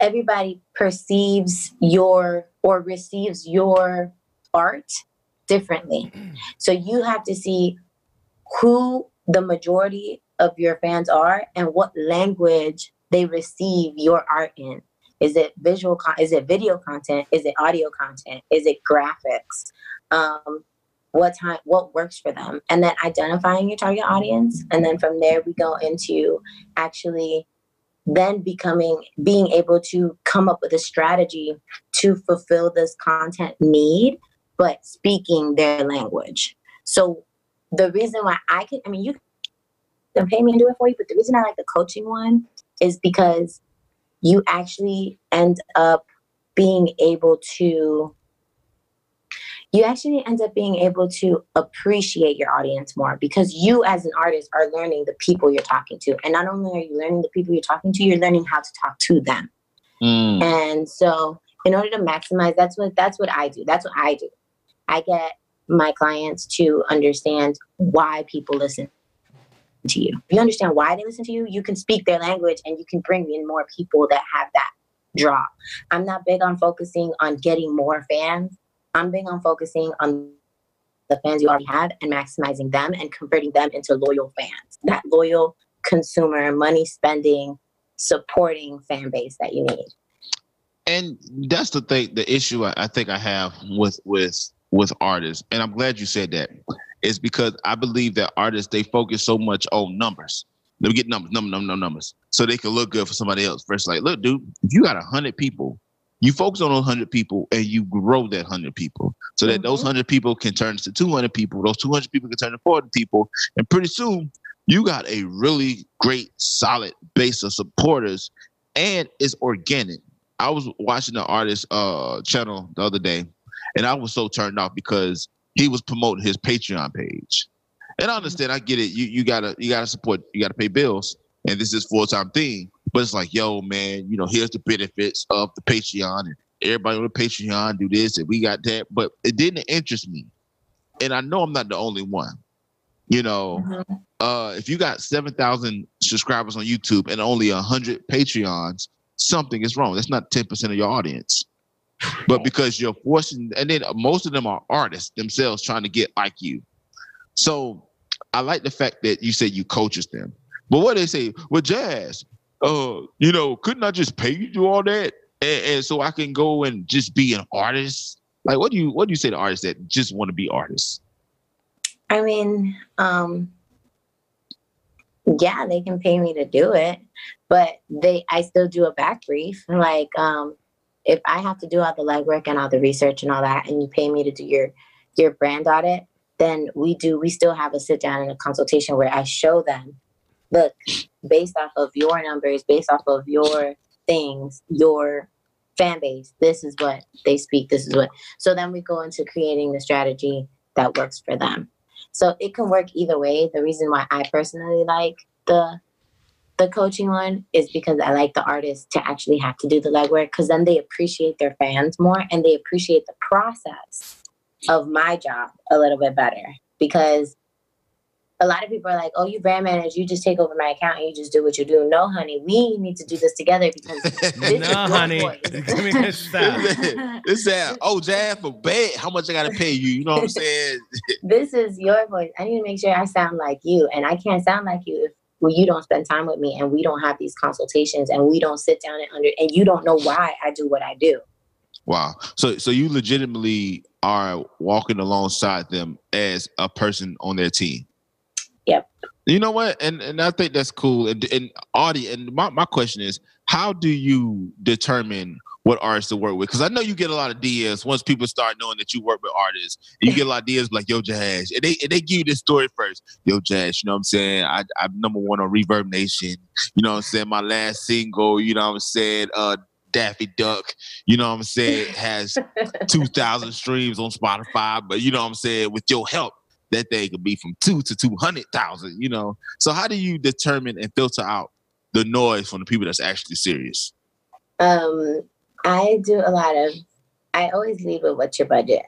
everybody perceives your or receives your art differently. So you have to see who the majority of your fans are and what language they receive your art in. Is it visual? Con- is it video content? Is it audio content? Is it graphics? Um, what time? What works for them? And then identifying your target audience, and then from there we go into actually then becoming being able to come up with a strategy to fulfill this content need, but speaking their language. So the reason why I can, I mean, you can pay me and do it for you, but the reason I like the coaching one is because you actually end up being able to you actually end up being able to appreciate your audience more because you as an artist are learning the people you're talking to. And not only are you learning the people you're talking to you're learning how to talk to them. Mm. and so in order to maximize that's what that's what i do. That's what i do. I get my clients to understand why people listen to you. If you understand why they listen to you you can speak their language and you can bring in more people that have that draw. I'm not big on focusing on getting more fans i'm big on focusing on the fans you already have and maximizing them and converting them into loyal fans. That loyal consumer money spending supporting fan base that you need. And that's the thing the issue I, I think i have with with with artists. And i'm glad you said that. Is because i believe that artists they focus so much on numbers. Let me get numbers numbers numbers numbers so they can look good for somebody else first like look dude if you got a hundred people you focus on those hundred people and you grow that hundred people so that those Mhm. hundred people can turn to 200 people those 200 people can turn to 40 people and pretty soon you got a really great solid base of supporters and it's organic I was watching the artist uh channel the other day, and I was so turned off because he was promoting his Patreon page. And I understand, I get it. You you gotta you gotta support, you gotta pay bills, and this is full time thing. But it's like, yo, man, you know, here's the benefits of the Patreon, and everybody on the Patreon do this, and we got that. But it didn't interest me, and I know I'm not the only one. You know, Mhm. uh, if you got seven thousand subscribers on YouTube and only hundred Patreons, something is wrong. That's not ten percent of your audience. But because you're forcing, and then most of them are artists themselves trying to get like you. So I like the fact that you said you coaches them. But what they say, well, Jazz, uh, you know, couldn't I just pay you to do all that, and, and so I can go and just be an artist? Like, what do you what do you say to artists that just want to be artists? I mean, um, yeah, they can pay me to do it, but they, I still do a back brief. Like, um, if I have to do all the legwork and all the research and all that, and you pay me to do your, your brand audit, then we do, we still have a sit down and a consultation where I show them, look, based off of your numbers, based off of your things, your fan base, this is what they speak, this is what. So then we go into creating the strategy that works for them. So it can work either way. The reason why I personally like the the coaching one is because I like the artists to actually have to do the legwork because then they appreciate their fans more and they appreciate the process of my job a little bit better because a lot of people are like, "Oh, you brand manage, you just take over my account and you just do what you do." No, honey, we need to do this together because this no, is your honey. voice. Give me this stop. it's that. Oh, Jazz for bed. How much I gotta pay you? You know what I'm saying? this is your voice. I need to make sure I sound like you, and I can't sound like you if well, you don't spend time with me and we don't have these consultations and we don't sit down and under and you don't know why I do what I do. Wow. So so you legitimately are walking alongside them as a person on their team. Yep. You know what? And and I think that's cool. And and Audie, and my, my question is, how do you determine what artists to work with? Because I know you get a lot of DMs once people start knowing that you work with artists. And you get a lot of DMs like, yo, Jazz. And they and they give you this story first. Yo, Jazz, you know what I'm saying? I, I'm number one on ReverbNation. You know what I'm saying? My last single, you know what I'm saying? Uh Daffy Duck, you know what I'm saying, has 2,000 streams on Spotify. But you know what I'm saying? With your help, that thing could be from two to 200,000, you know? So how do you determine and filter out the noise from the people that's actually serious? Um, I do a lot of. I always leave with what's your budget.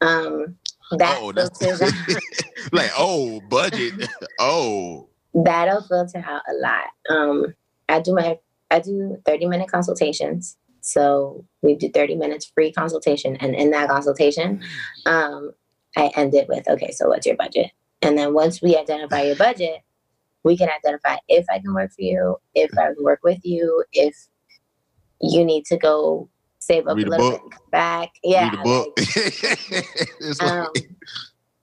Um, that oh, that's like, oh, budget. oh. that'll filter out a lot. Um, I do my I do thirty minute consultations. So we do thirty minutes free consultation, and in that consultation, um, I end it with, okay, so what's your budget? And then once we identify your budget, we can identify if I can work for you, if I can work with you, if you need to go save up Read a little book. bit come back. Yeah. Read a book. like- um,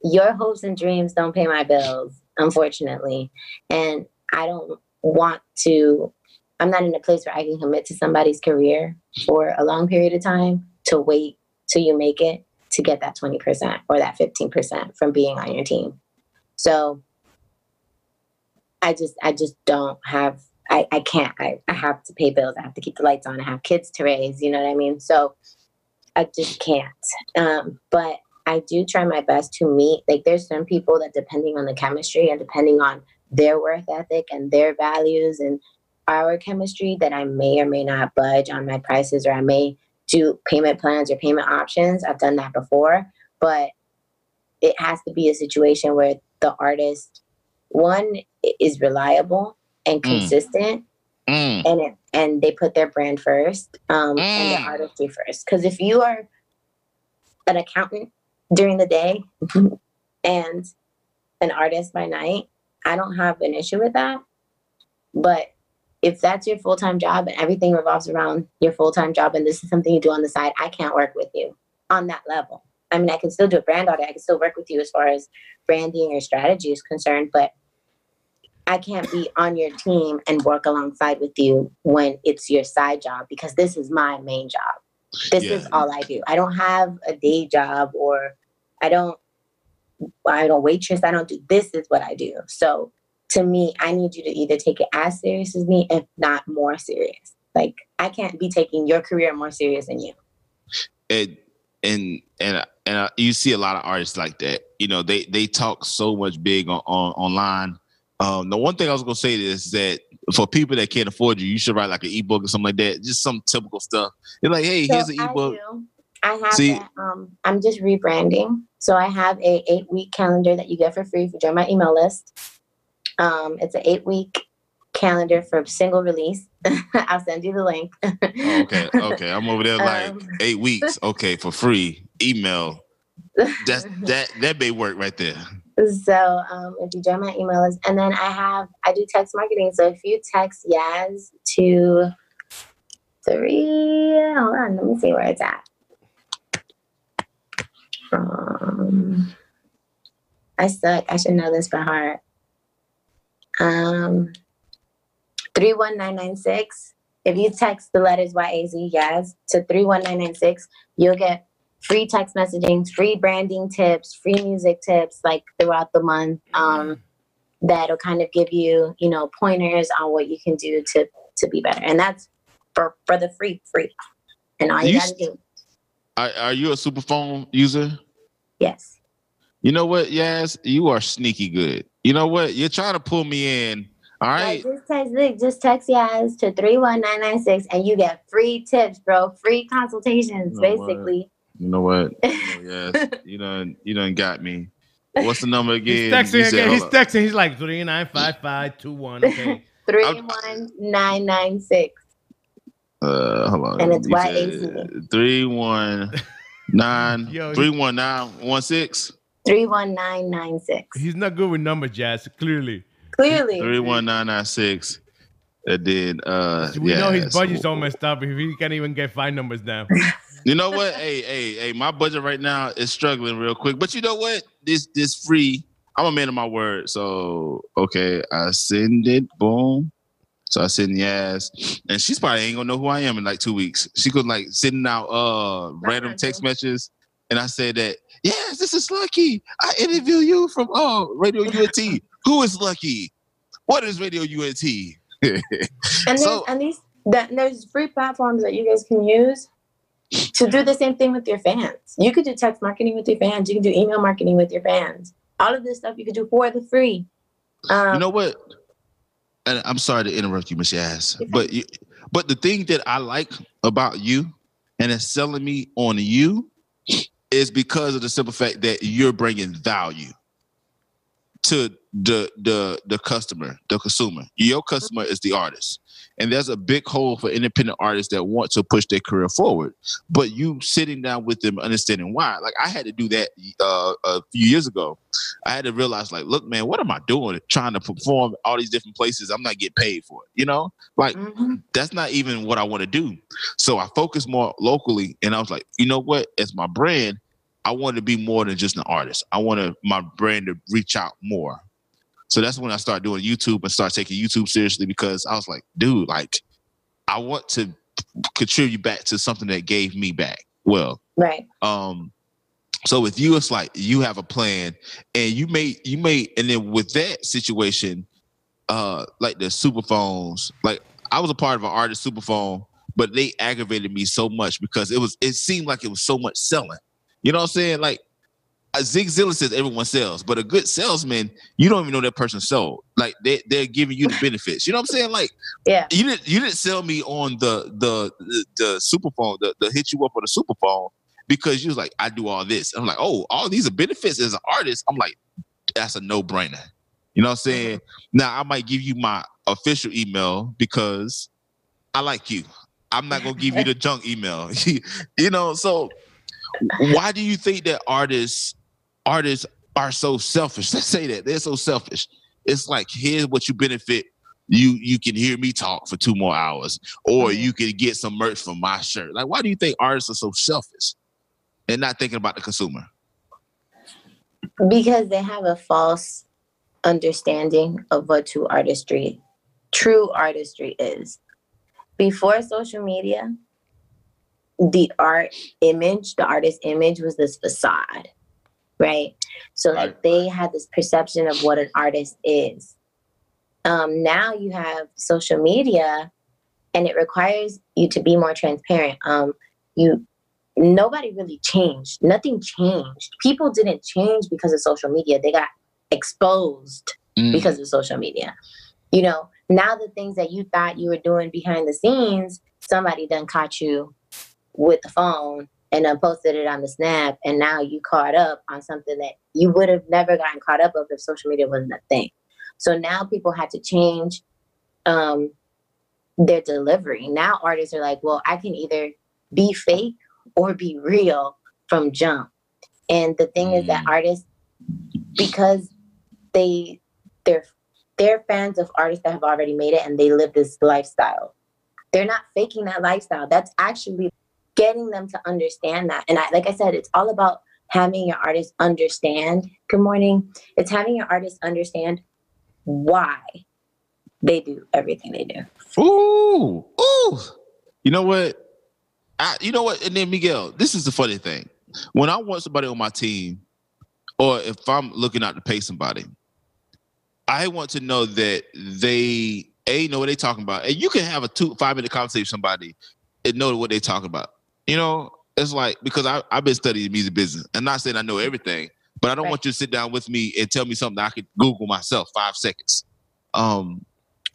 your hopes and dreams don't pay my bills, unfortunately. And I don't want to, I'm not in a place where I can commit to somebody's career for a long period of time to wait till you make it to get that 20% or that 15% from being on your team. So I just, I just don't have, I, I can't, I, I have to pay bills. I have to keep the lights on. I have kids to raise, you know what I mean? So I just can't. Um, but I do try my best to meet. Like, there's some people that, depending on the chemistry and depending on their worth ethic and their values and our chemistry, that I may or may not budge on my prices or I may do payment plans or payment options. I've done that before, but it has to be a situation where the artist, one, is reliable and Mm. consistent Mm, and it, and they put their brand first um, and Mm. their artistry first. Because if you are an accountant during the day and an artist by night, I don't have an issue with that. But if that's your full time job and everything revolves around your full time job and this is something you do on the side, I can't work with you on that level. I mean, I can still do a brand audit. I can still work with you as far as branding or strategy is concerned, but I can't be on your team and work alongside with you when it's your side job because this is my main job. This is all I do. I don't have a day job or I don't I don't waitress. I don't do this is what I do. So to me, I need you to either take it as serious as me, if not more serious. Like I can't be taking your career more serious than you. and and and and uh, you see a lot of artists like that. You know, they they talk so much big on, on online. Um, the one thing I was gonna say is that for people that can't afford you, you should write like an ebook or something like that. Just some typical stuff. You're like, hey, here's an So I ebook. do. I have See-. Um, I'm just rebranding. So I have a eight week calendar that you get for free if you join my email list. Um, it's an eight week calendar for single release. I'll send you the link. Oh, okay, okay. I'm over there like Um, eight weeks. Okay, for free. Email. That's that that may work right there. So um, if you join my email list, and then I have I do text marketing. So if you text Yaz to three, hold on, let me see where it's at. Um, I suck. I should know this by heart. Um, three one nine nine six. If you text the letters Y A Z Yaz to three one nine nine six, you'll get free text messaging, free branding tips, free music tips like throughout the month. Um, that'll kind of give you, you know, pointers on what you can do to to be better. And that's for for the free free. And all you, You gotta do, Are, are you a superphone user? yes. You know what, Yaz? You are sneaky good. You know what? You're trying to pull me in. All right. Like, just text look, just text Yaz to three one nine nine six, and you get free tips, bro. Free consultations, You know what? basically. You know what? You know, yes. You done you done got me. What's the number again? He's texting You said- again. He's hold on. texting. He's like three nine five five two one. Okay. Three one nine nine six. Uh, hold on. And it's You YAC. said Three one nine Yo, three one nine one six Three one nine nine six. He's not good with numbers, Jazz. Clearly, Clearly. three one nine nine six. That did. Uh, we yeah, know his so- budget's all messed up. He can't even get five numbers down. You know what? hey, hey, hey, my budget right now is struggling real quick. But you know what? This this free. I'm a man of my word. So okay, I send it, boom. So I send yes. And she's probably ain't gonna know who I am in like two weeks. She could like sending out uh random text messages. And I said that, yes, this is Lucky. I interview you from oh Radio UNT. who is Lucky? What is Radio UNT? And there's So- and these that there's free platforms that you guys can use to do the same thing with your fans. You could do text marketing with your fans. You can do email marketing with your fans. All of this stuff you could do for the free. Um, you know what? And I'm sorry to interrupt you, Miss Yaz, but you, but the thing that I like about you and it's selling me on you is because of the simple fact that you're bringing value to the the the customer, the consumer. Your customer is the artist. And there's a big hole for independent artists that want to push their career forward. But you sitting down with them, understanding why. Like I had to do that uh, a few years ago. I had to realize, like, look, man, what am I doing? Trying to perform all these different places. I'm not getting paid for it. You know, like mhm. that's not even what I want to do. So I focus more locally, and I was like, you know what? As my brand, I want to be more than just an artist. I want to my brand to reach out more. So that's when I started doing YouTube and started taking YouTube seriously because I was like, dude, like, I want to contribute back to something that gave me back. Well, Right. um so with you it's like you have a plan and you may you may and then with that situation uh like the super phones like i was a part of an artist super phone but they aggravated me so much because it was it seemed like it was so much selling you know what i'm saying like uh, Zig Ziglar says everyone sells, but a good salesman, you don't even know that person sold. Like they they're giving you the benefits. You know what I'm saying? Like Yeah. you didn't you didn't sell me on the the the, the super phone, the, the hit you up on the super phone because you was like, I do all this. I'm like, oh, all these are benefits as an artist. I'm like, that's a no-brainer. You know what I'm saying? Now I might give you my official email because I like you. I'm not gonna give you the junk email. you know, so why do you think that artists artists are so selfish? Let's say that they're so selfish. It's like here's what you benefit. You you can hear me talk for two more hours, or Mhm. you can get some merch from my shirt. Like, why do you think artists are so selfish and not thinking about the consumer? Because they have a false understanding of what true artistry, true artistry is. Before social media, the art image, the artist image was this facade, right? So like Right. they had this perception of what an artist is. Um, now you have social media, and it requires you to be more transparent. Um, you nobody really changed. Nothing changed. People didn't change because of social media. They got exposed Mm. because of social media. You know, now the things that you thought you were doing behind the scenes, somebody done caught you with the phone and then posted it on the snap, and now you caught up on something that you would have never gotten caught up of if social media wasn't a thing. So now people had to change um, their delivery. Now artists are like, well, I can either be fake or be real from jump. And the thing is that artists, because they they're they're fans of artists that have already made it and they live this lifestyle. They're not faking that lifestyle. That's actually getting them to understand that. And I, like I said, it's all about having your artist understand. Good morning. It's having your artist understand why they do everything they do. Ooh, ooh. You know what? I, you know what? And then Miguel, this is the funny thing. When I want somebody on my team, or if I'm looking out to pay somebody, I want to know that they a know what they talking about, and you can have a two five minute conversation with somebody and know what they talking about. You know, it's like because I I've been studying music business. I'm not saying I know everything, but I don't Right. want you to sit down with me and tell me something I could Google myself five seconds. Um,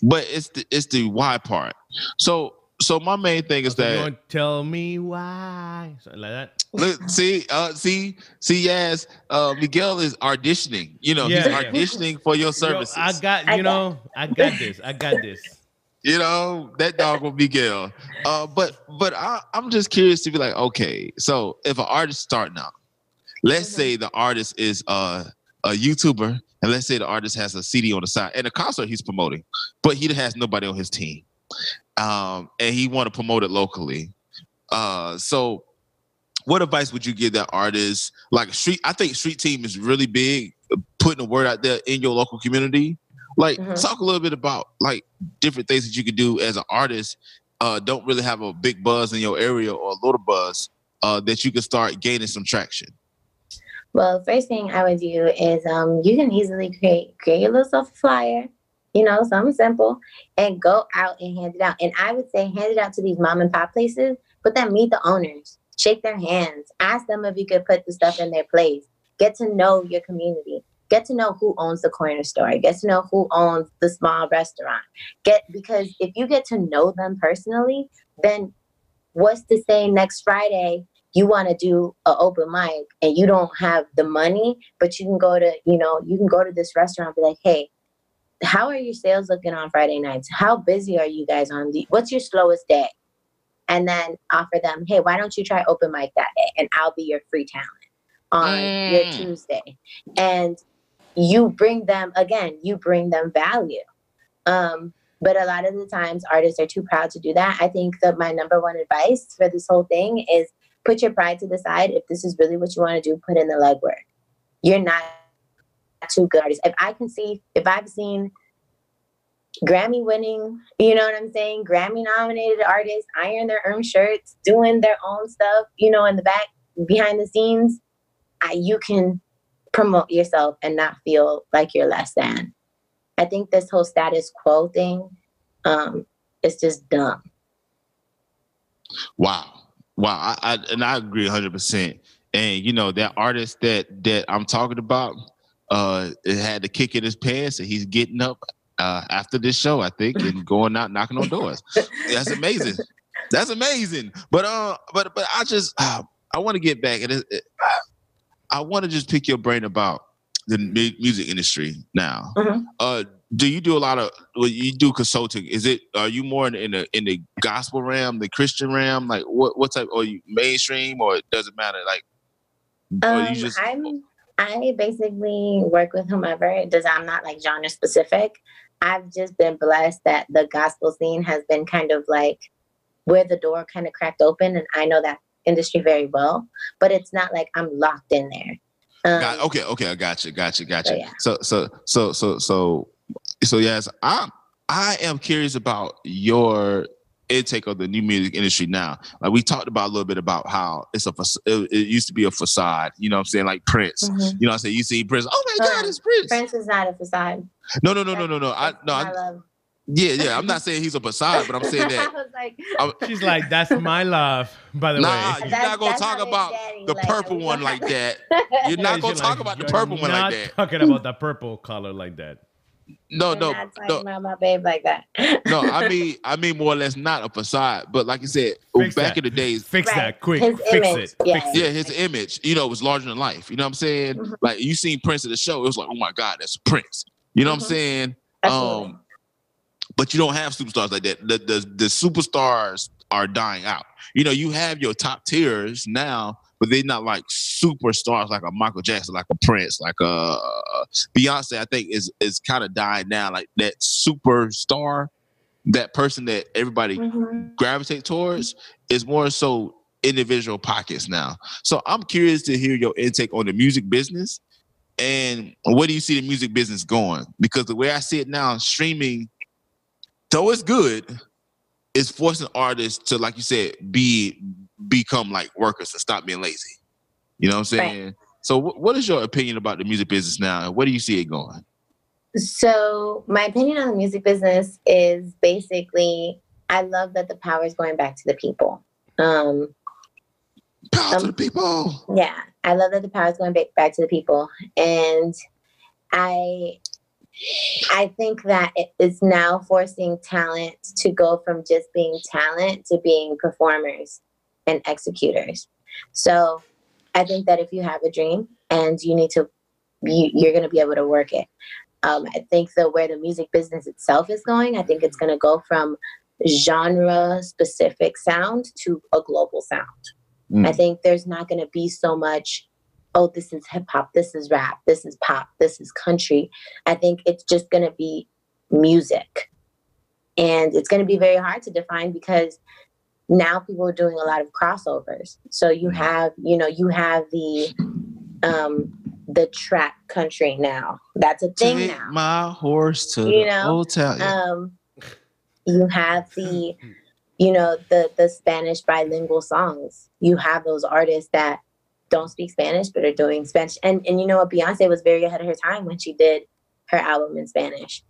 but it's the it's the why part. So so my main thing is So you that want tell me why? Something like that. look, see, uh, see, see, yes, uh, Miguel is auditioning. You know, Yeah, he's yeah. auditioning for your Yo, services. I got I you know, I got this. I got this. You know that dog will Miguel. Uh, but but I, I'm just curious to be like, okay, so if an artist starting out, let's Mhm. say the artist is uh, a YouTuber, and let's say the artist has a CD on the side and a concert he's promoting, but he has nobody on his team, um, and he want to promote it locally. Uh, so what advice would you give that artist? Like street, I think street team is really big, putting the word out there in your local community. Like, Mhm. talk a little bit about like different things that you could do as an artist. Uh, don't really have a big buzz in your area or a little buzz uh, that you can start gaining some traction. Well, first thing I would do is um, you can easily create create yourself a flyer, you know, something simple, and go out and hand it out. And I would say hand it out to these mom and pop places, but then meet the owners, shake their hands, ask them if you could put the stuff in their place, get to know your community, get to know who owns the corner store, get to know who owns the small restaurant. Get because if you get to know them personally, then what's to say next Friday you want to do an open mic and you don't have the money, but you can go to, you know, you can go to this restaurant and be like, hey, how are your sales looking on Friday nights? How busy are you guys on the what's your slowest day? And then offer them, hey, why don't you try open mic that day? And I'll be your free talent on your Mm. Tuesday. And you bring them again, you bring them value. Um, but a lot of the times artists are too proud to do that. I think that my number one advice for this whole thing is put your pride to the side. If this is really what you want to do, put in the legwork. You're not too good artist. If I can see, if I've seen Grammy winning, you know what I'm saying? Grammy nominated artists iron their own shirts, doing their own stuff, you know, in the back, behind the scenes, I, you can promote yourself and not feel like you're less than. I think this whole status quo thing um, is just dumb. Wow, wow, I, I and I agree hundred percent. And you know that artist that that I'm talking about, uh, it had to kick in his pants, and he's getting up uh, after this show, I think, and going out knocking on doors. That's amazing. That's amazing. But uh, but but I just uh, I want to get back and it, it, I want to just pick your brain about the mu- music industry now. Mhm. Uh, do you do a lot of well, you do consulting? Is it are you more in, in the in the gospel realm, the Christian realm? Like what what type? Are you mainstream or it doesn't matter? Like Um, you just I'm I basically work with whomever. It does I'm not like genre specific. I've just been blessed that the gospel scene has been kind of like where the door kind of cracked open, and I know that industry very well. But it's not like I'm locked in there. Um, Got, okay, okay, I got you, got you, got so you. yeah. So, so, so, so, so, so, yes, I'm. I am curious about your intake of the new music industry now. Like we talked about a little bit about how it's a it, it used to be a facade. You know what I'm saying? Like Prince. Mhm. You know what I'm saying? You see Prince. Oh my God, Uh, it's Prince. Prince is not a facade. No, no, no, no, no, no. I no. I, love. Yeah, yeah. I'm not saying he's a facade, but I'm saying I that. was like, She's like, that's my love, by the Nah, way. you're not going to talk about Daddy the like purple one like that. You're not gonna talk like, about the purple one like not that. Talking about the purple color like that. No, I'm no, not talking no. about my babe like that. no, I mean, I mean more or less not a facade, but like you said, Fix back that. in the days, Fix Right. that quick. His Fix image, it. yeah. Fix it. yeah, his image, you know, was larger than life. You know what I'm saying? Mhm. Like you seen Prince at the show, it was like, oh my God, that's Prince. You know what. I'm saying? Absolutely. Um, but you don't have superstars like that. The, the the superstars are dying out. You know, you have your top tiers now, but they're not like superstars like a Michael Jackson, like a Prince, like a Beyonce. I think is is kind of dying now. Like that superstar, that person that everybody Mhm. gravitate towards is more so individual pockets now. So I'm curious to hear your intake on the music business and where do you see the music business going? Because the way I see it now, streaming, though it's good, is forcing artists to, like you said, be become like workers and stop being lazy. You know what I'm Right. saying? So wh- what is your opinion about the music business now? and Where do you see it going? So my opinion on the music business is basically I love that the power is going back to the people. Um, Power to Um, the people. Yeah, I love that the power is going back back to the people, and I I think that it is now forcing talent to go from just being talent to being performers and executors. So I think that if you have a dream and you need to, you, you're going to be able to work it. Um, I think that where the music business itself is going, I think it's going to go from genre specific sound to a global sound. Mm. I think there's not going to be so much, oh, this is hip hop, this is rap, this is pop, this is country. I think it's just going to be music. And it's going to be very hard to define because now people are doing a lot of crossovers. So you have, you know, you have the um the trap country now. That's a thing Take now. my horse to You the know. Um, you have the, you know, the the Spanish bilingual songs. You have those artists that don't speak Spanish but are doing Spanish. And and you know what, Beyonce was very ahead of her time when she did her album in Spanish,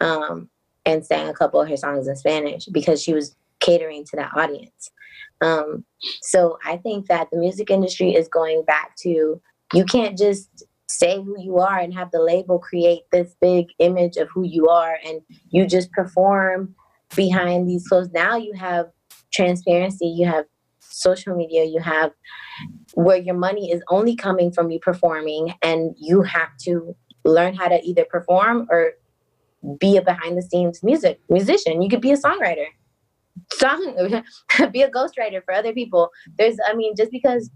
um, and sang a couple of her songs in Spanish because she was catering to that audience. Um, so I think that the music industry is going back to you can't just say who you are and have the label create this big image of who you are and you just perform behind these clothes. Now you have transparency, you have social media, you have where your money is only coming from you performing and you have to learn how to either perform or be a behind the scenes music musician. You could be a songwriter. Song be a ghostwriter for other people. There's I mean, just because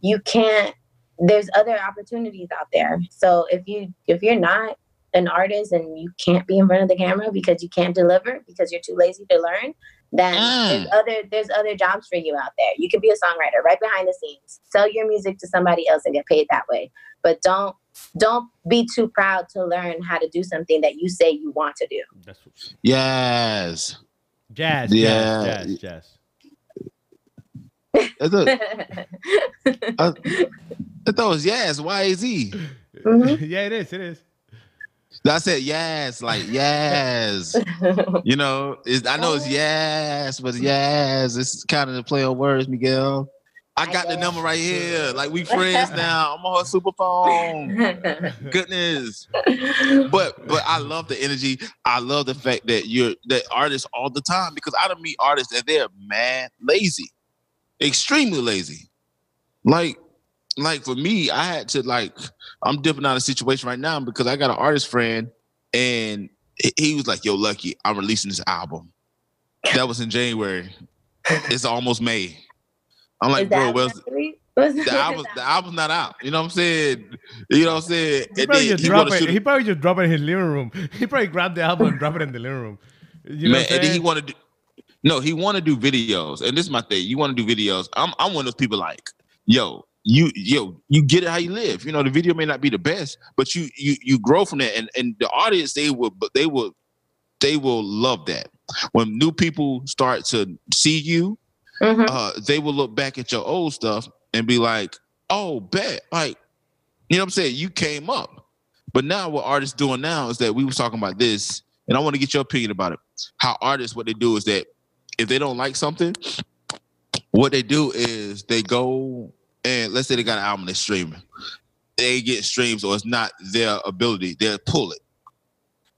you can't there's other opportunities out there. So if you if you're not an artist and you can't be in front of the camera because you can't deliver because you're too lazy to learn, then there's Mm. other there's other jobs for you out there. You could be a songwriter right behind the scenes. Sell your music to somebody else and get paid that way. But don't don't be too proud to learn how to do something that you say you want to do. Yes. jazz, Yeah. jazz, jazz, jazz. I thought, I, I thought it was yes. Y A Z. Mhm. yeah, it is. It is. I said yes, like yes. You know, I know it's oh. yes, but yes, it's kind of the play on words, Miguel. I I got the number right here. Like we friends now. I'm on her super phone. Goodness. But but I love the energy. I love the fact that you're that artists all the time because I don't meet artists and they're mad lazy, extremely lazy. Like like for me, I had to like I'm dipping out of a situation right now because I got an artist friend and he- he was like, "Yo, Lucky, I'm releasing this album." That was in January. It's almost May. I'm like, bro, that well, actually- the album the album's not out. You know what I'm saying? You know what I'm saying? He probably just he drop it. He probably just drop it in his living room. He probably grabbed the album and drop it in the living room. You know man, what I'm and then he saying? want to no, he want to do videos, and this is my thing. You want to do videos? I'm I'm one of those people like, yo, you yo, you get it how you live. You know, the video may not be the best, but you you you grow from that, and and the audience they will, but they will, they will love that. When new people start to see you, Mhm. uh, they will look back at your old stuff and be like, oh, bet, like, you know what I'm saying? You came up. But now what artists doing now is that we was talking about this, and I want to get your opinion about it. How artists, what they do is that if they don't like something, what they do is they go and let's say they got an album they're streaming. They get streams or it's not their ability, they'll pull it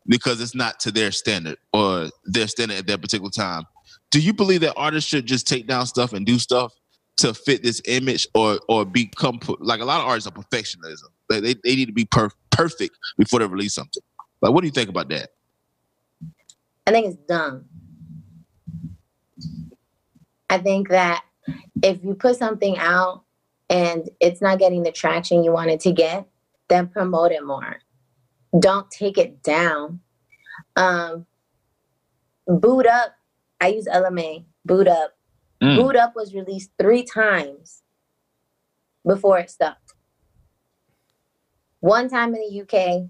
because it's not to their standard or their standard at that particular time. Do you believe that artists should just take down stuff and do stuff to fit this image or or become like a lot of artists are perfectionism. Like they, they need to be per- perfect before they release something. Like what do you think about that? I think it's dumb. I think that if you put something out and it's not getting the traction you wanted to get, then promote it more. Don't take it down. Um, boot up. I use LMA. Boot up. Mm. Boot up was released three times before it stuck. One time in the UK,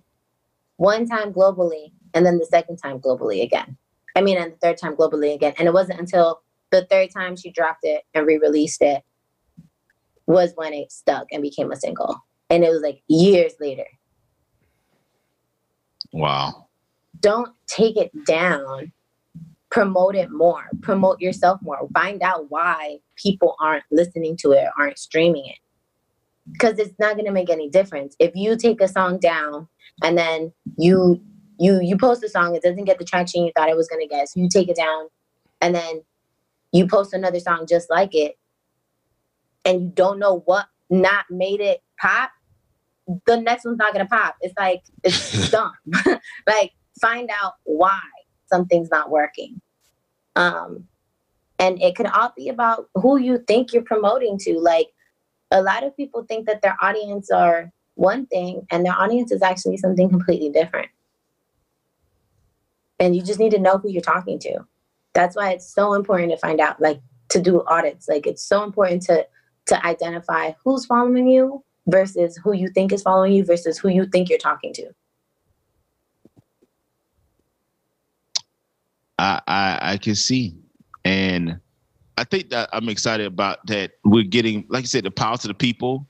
one time globally, and then the second time globally again. I mean, and the third time globally again. And it wasn't until the third time she dropped it and re-released it was when it stuck and became a single. And it was like years later. Wow. Don't take it down promote it more, promote yourself more, find out why people aren't listening to it, aren't streaming it. Because it's not gonna make any difference. If you take a song down and then you you you post a song, it doesn't get the traction you thought it was gonna get. So you take it down and then you post another song just like it, and you don't know what not made it pop, the next one's not gonna pop. It's like it's dumb. like find out why something's not working. Um, and it could all be about who you think you're promoting to. Like a lot of people think that their audience are one thing, and their audience is actually something completely different. And you just need to know who you're talking to. That's why it's so important to find out, like to do audits. Like it's so important to to identify who's following you versus who you think is following you versus who you think you're talking to. I, I I can see, and I think that I'm excited about that. We're getting, like I said, the power to the people.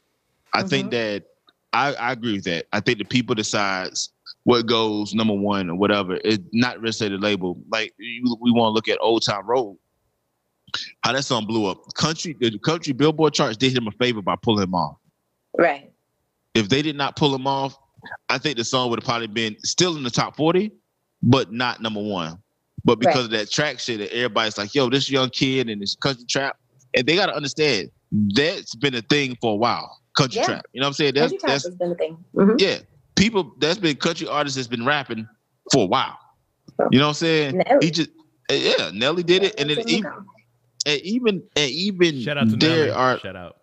I think mm-hmm. that I, I agree with that. I think the people decides what goes number one or whatever. It's not necessarily the label. Like you, we want to look at Old Town Road. How that song blew up. Country, the country Billboard charts did him a favor by pulling him off. Right. If they did not pull him off, I think the song would have probably been still in the top 40, but not number one. But because Right. of that track shit, that everybody's like, yo, this young kid and this country trap. And they gotta understand that's been a thing for a while. Country Yeah. trap. You know what I'm saying? That's Country trap that's has been a thing. Mhm. yeah. People that's been country artists that's been rapping for a while. You know what I'm saying? Nelly. He just yeah, Nelly did it, and then even. And even and even Shout out to there Nelly. are Shout out.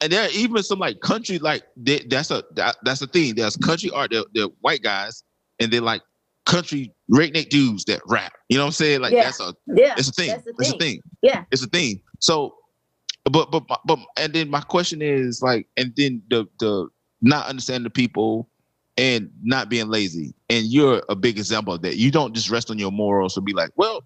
and there are even some like country like they, that's a that, that's the thing. There's country art. They're, they're white guys, and they're like country redneck dudes that rap. You know what I'm saying? Like Yeah. that's a Yeah. it's a thing. That's the It's a thing. thing. Yeah. It's a thing. So, but but but and then my question is like, and then the the not understanding the people and not being lazy. And you're a big example of that. You don't just rest on your morals and be like, well,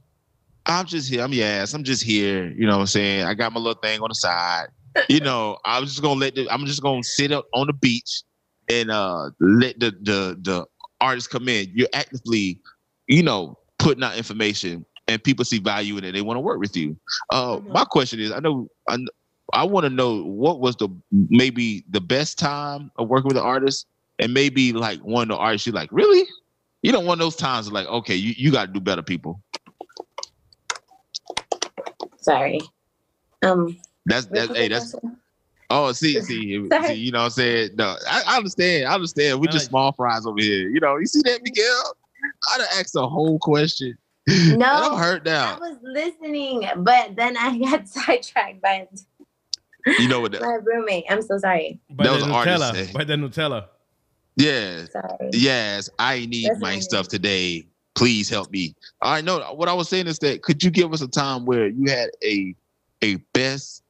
I'm just here. I'm ass. I'm just here. You know what I'm saying? I got my little thing on the side. You know, I'm just gonna let the, I'm just gonna sit up on the beach and uh let the the the artists come in. You're actively, you know, putting out information and people see value in it. They want to work with you. Uh my question is, I know I, I want to know what was the maybe the best time of working with an artist and maybe like one of the artists you're like, really? You don't want those times of like, okay, you, you gotta do better, people. Sorry. Um. That's that's hey, that's oh see, see, see, you know what I'm saying? No, I, I understand, I understand. We're just small fries over here. You know, you see that, Miguel? I'd have asked a whole question. No, I'm hurt now. I was listening, but then I got sidetracked by You know what? The, my roommate. I'm so sorry. By That the was Nutella. By the Nutella. yeah, Sorry. yes, I need That's my stuff today. Please help me. I know what I was saying is that could you give us a time where you had a a best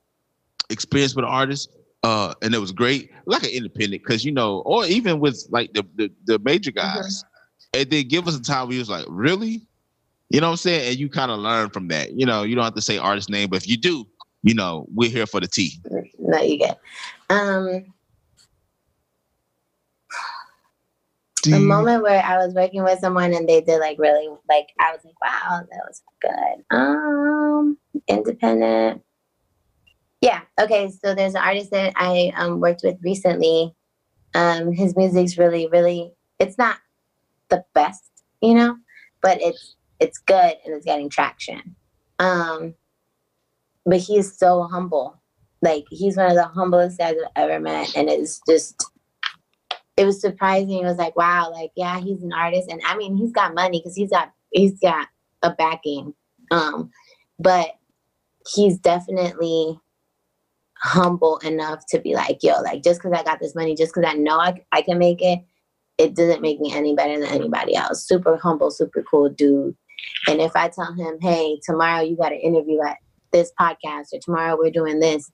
experience with an artist, uh, and it was great, like an independent, because you know, or even with like the the, the major guys, and then give us a time where you was like, really, you know what I'm saying, and you kind of learn from that. You know, you don't have to say artist name, but if you do, you know, we're here for the tea. No, you get. Um, a moment where I was working with someone and they did like really like I was like, wow, that was good. Um, independent. Yeah. Okay. So there's an artist that I um worked with recently. Um, his music's really, really. It's not the best, you know, but it's it's good and it's getting traction. Um, but he's so humble. Like he's one of the humblest guys I've ever met, and it's just it was surprising. It was like, wow, like yeah, he's an artist, and I mean, he's got money because he's got he's got a backing, um, but he's definitely humble enough to be like, yo, like just because I got this money, just because I know I, I can make it, it doesn't make me any better than anybody else. Super humble, super cool dude. And if I tell him, hey, tomorrow you got an interview at this podcast, or tomorrow we're doing this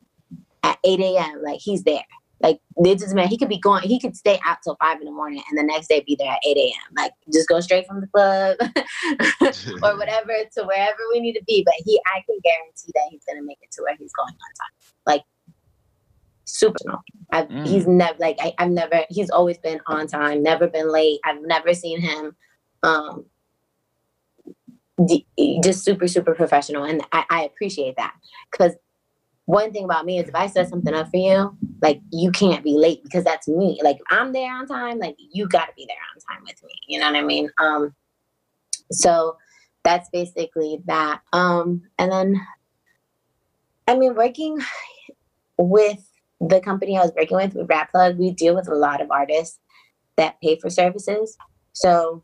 at 8 a.m., like he's there. Like it doesn't matter. He could be going. He could stay out till five in the morning, and the next day be there at eight a.m. Like just go straight from the club or whatever to wherever we need to be. But he, I can guarantee that he's gonna make it to where he's going on time. Like super. I've, Mm. He's never like I, I've never. He's always been on time. Never been late. I've never seen him. Um, d- just super super professional, and I, I appreciate that because one thing about me is if I set something up for you, like you can't be late because that's me. Like I'm there on time, like you got to be there on time with me. You know what I mean? Um, so that's basically that. Um, and then, I mean, working with the company I was working with, with Rap Plug, we deal with a lot of artists that pay for services. So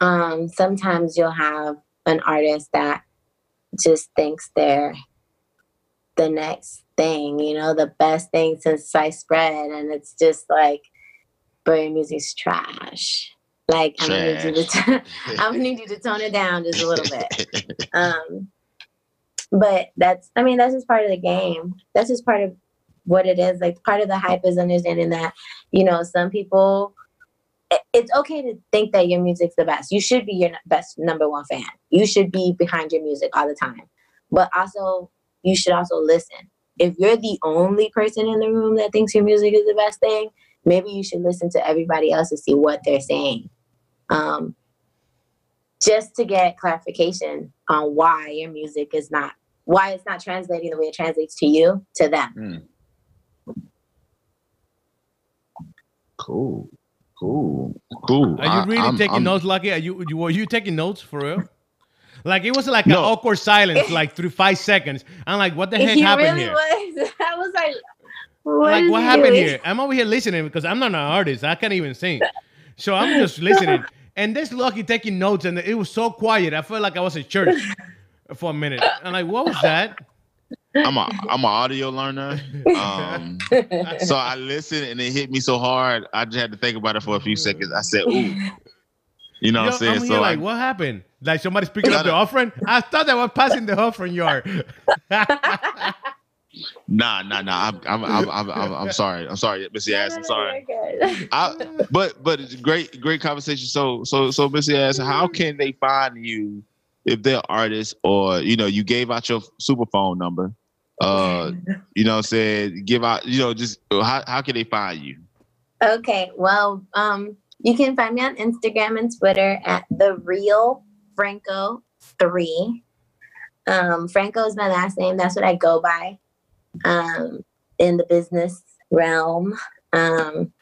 um, sometimes you'll have an artist that just thinks they're the next thing, you know, the best thing since sliced bread, and it's just like, your music's trash. Like I'm gonna need you to, t- I'm gonna need you to tone it down just a little bit. Um, but that's, I mean, that's just part of the game. That's just part of what it is. Like part of the hype is understanding that, you know, some people. It's okay to think that your music's the best. You should be your best number one fan. You should be behind your music all the time. But also, you should also listen. If you're the only person in the room that thinks your music is the best thing, maybe you should listen to everybody else to see what they're saying. Um, just to get clarification on why your music is not why it's not translating the way it translates to you to them. Cool. Cool. Cool. Are you really I'm- taking I'm- notes, Lucky? Are you, you were you taking notes for real? Like it was like No. an awkward silence, like through five seconds. I'm like, what the heck he happened really here? was. I was like, what like what he happened doing? here? I'm over here listening because I'm not an artist. I can't even sing. So I'm just listening. And this Lucky taking notes, and it was so quiet. I felt like I was at church for a minute. I'm like, what was that? I'm a I'm an audio learner. Um, so I listened and it hit me so hard. I just had to think about it for a few seconds. I said, "Ooh," you know Yo, what I'm saying? I'm So like, I, what happened? Like somebody's picking up the Gotta- offering? I thought they were passing the offering yard. nah, nah, nah. I'm I'm I'm I'm, I'm, I'm sorry. I'm sorry, Missy Ass. I'm sorry. You're. I, but but it's great great conversation. So so so Missy Ass, how can they find you if they're artists or you know you gave out your super phone number? Uh, you know, what I'm saying give out. You know, just how how can they find you? Okay, well, um, you can find me on Instagram and Twitter at the real Franco three. Um, Franco is my last name. That's what I go by um, in the business realm. Um,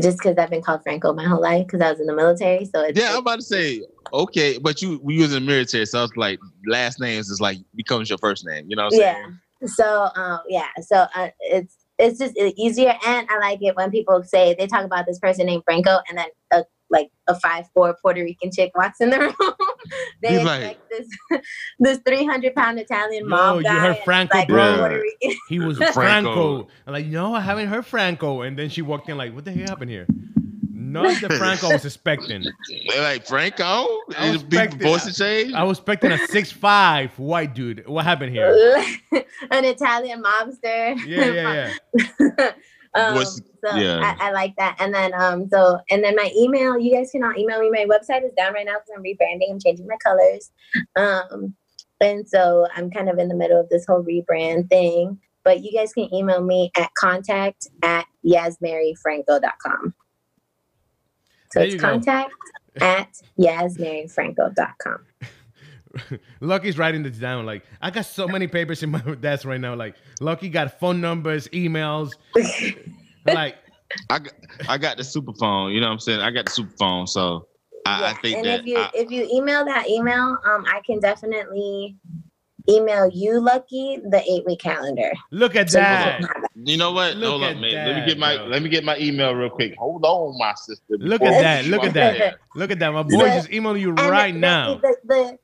just because I've been called Franco my whole life because I was in the military. So it's Yeah, I'm about to say okay, but you we was in the military, so it's like last names is like becomes your first name. You know what I'm yeah. saying? So um, yeah, so uh, it's it's just e- easier, and I like it when people say they talk about this person named Franco, and then a, like a five four Puerto Rican chick walks in the room. they He's like- this this three hundred pound Italian Yo, mob you heard Franco, like, bro? Puerto He was Franco. Franco. I'm like, no, I haven't heard Franco. And then she walked in like, what the hell happened here? Not the Franco I was expecting. They're like Franco, I was Is expecting- voice change. I was expecting a six five white dude. What happened here? An Italian mobster. Yeah, yeah, yeah. um, Was- so yeah. I, I like that. And then um so and then my email, you guys can all email me. My website is down right now because I'm rebranding. I'm changing my colors. Um and so I'm kind of in the middle of this whole rebrand thing. But you guys can email me at contact at yasmaryfranco.com. So There it's you go. contact at yasmaryfranco.com. Lucky's writing this down. Like, I got so many papers in my desk right now. Like, Lucky got phone numbers, emails. like, I got, I got the super phone. You know what I'm saying? I got the super phone, so I, I Yeah, think and that if you I- if you email that email, um, I can definitely email you, Lucky, the eight week calendar. look at So that. can you know what? Look Hold at on, man. Let me get my bro. let me get my email real quick. Hold on, my sister. Look at that. Look at that. there. Look at that. My boy know- just emailing you right the, now. The, the,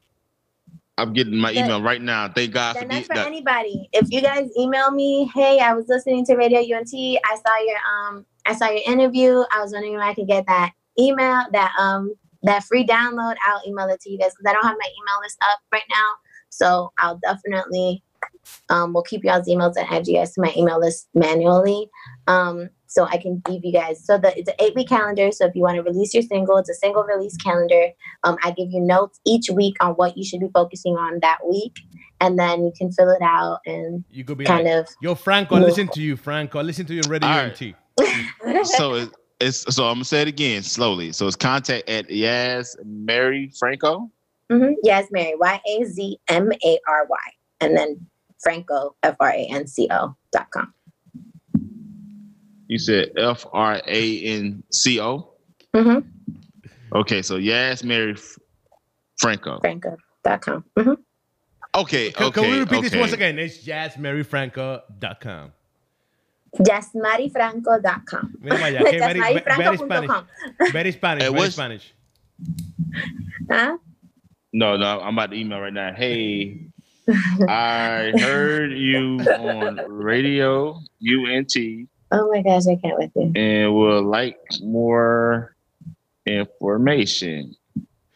I'm getting my email right now. Thank God for that's for that. anybody. If you guys email me, hey, I was listening to Radio UNT. I saw your um, I saw your interview. I was wondering if I could get that email, that um, that free download. I'll email it to you guys because I don't have my email list up right now. So I'll definitely um, we'll keep y'all's emails and add you guys to my email list manually. Um, so I can give you guys so the it's an eight week calendar. So if you want to release your single, it's a single release calendar. Um, I give you notes each week on what you should be focusing on that week, and then you can fill it out and You could be kind like, of. yo, Franco, I listen to you, Franco. Listen to you on Radio All right. UNT. So is it's so I'm gonna say it again slowly. So it's contact at Yaz Mary Franco. Hmm Yes, Mary. Y A Z M A R Y, and then Franco F R A N C O dot com. You said F R A N C O. hmm Okay, so Yaz Mary F- Franco. Franco dot com. hmm Okay, Can, okay. can we repeat okay. this once again? It's jazzmaryfranco.com. JasmariFranco.com. Mira para allá, que very, very Spanish. Very Spanish, very Spanish. Huh? No, no, I'm about to email right now. Hey, I heard you on radio UNT Oh my gosh, I can't with you. and would like more information.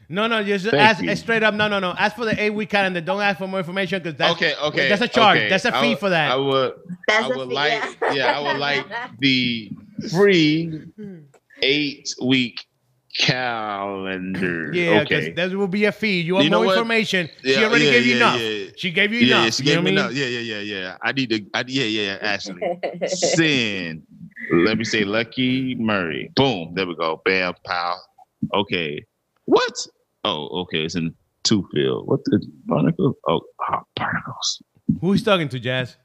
No, no, just Thank ask you. Eh, straight up. No, no, no. Ask for the eight week calendar. Don't ask for more information because that's okay, okay. That's a charge. okay. That's a fee would- for that. I would That's I a would fee, like yeah, I would like the free hmm. eight week calendar. Yeah, because okay. there will be a fee. You want You know more what? information. she already yeah, gave you enough. yeah. She gave you Yeah, enough. yeah, she you gave me enough. Yeah, yeah, yeah, yeah. I need to. I, yeah, yeah, yeah. Ashley, send. Let me say, Lucky Murray. Boom. There we go. Bam, pow. Okay. What? Oh, okay. It's in two field. What the barnacle? Oh, oh, barnacles. Who he's talking to, Jazz?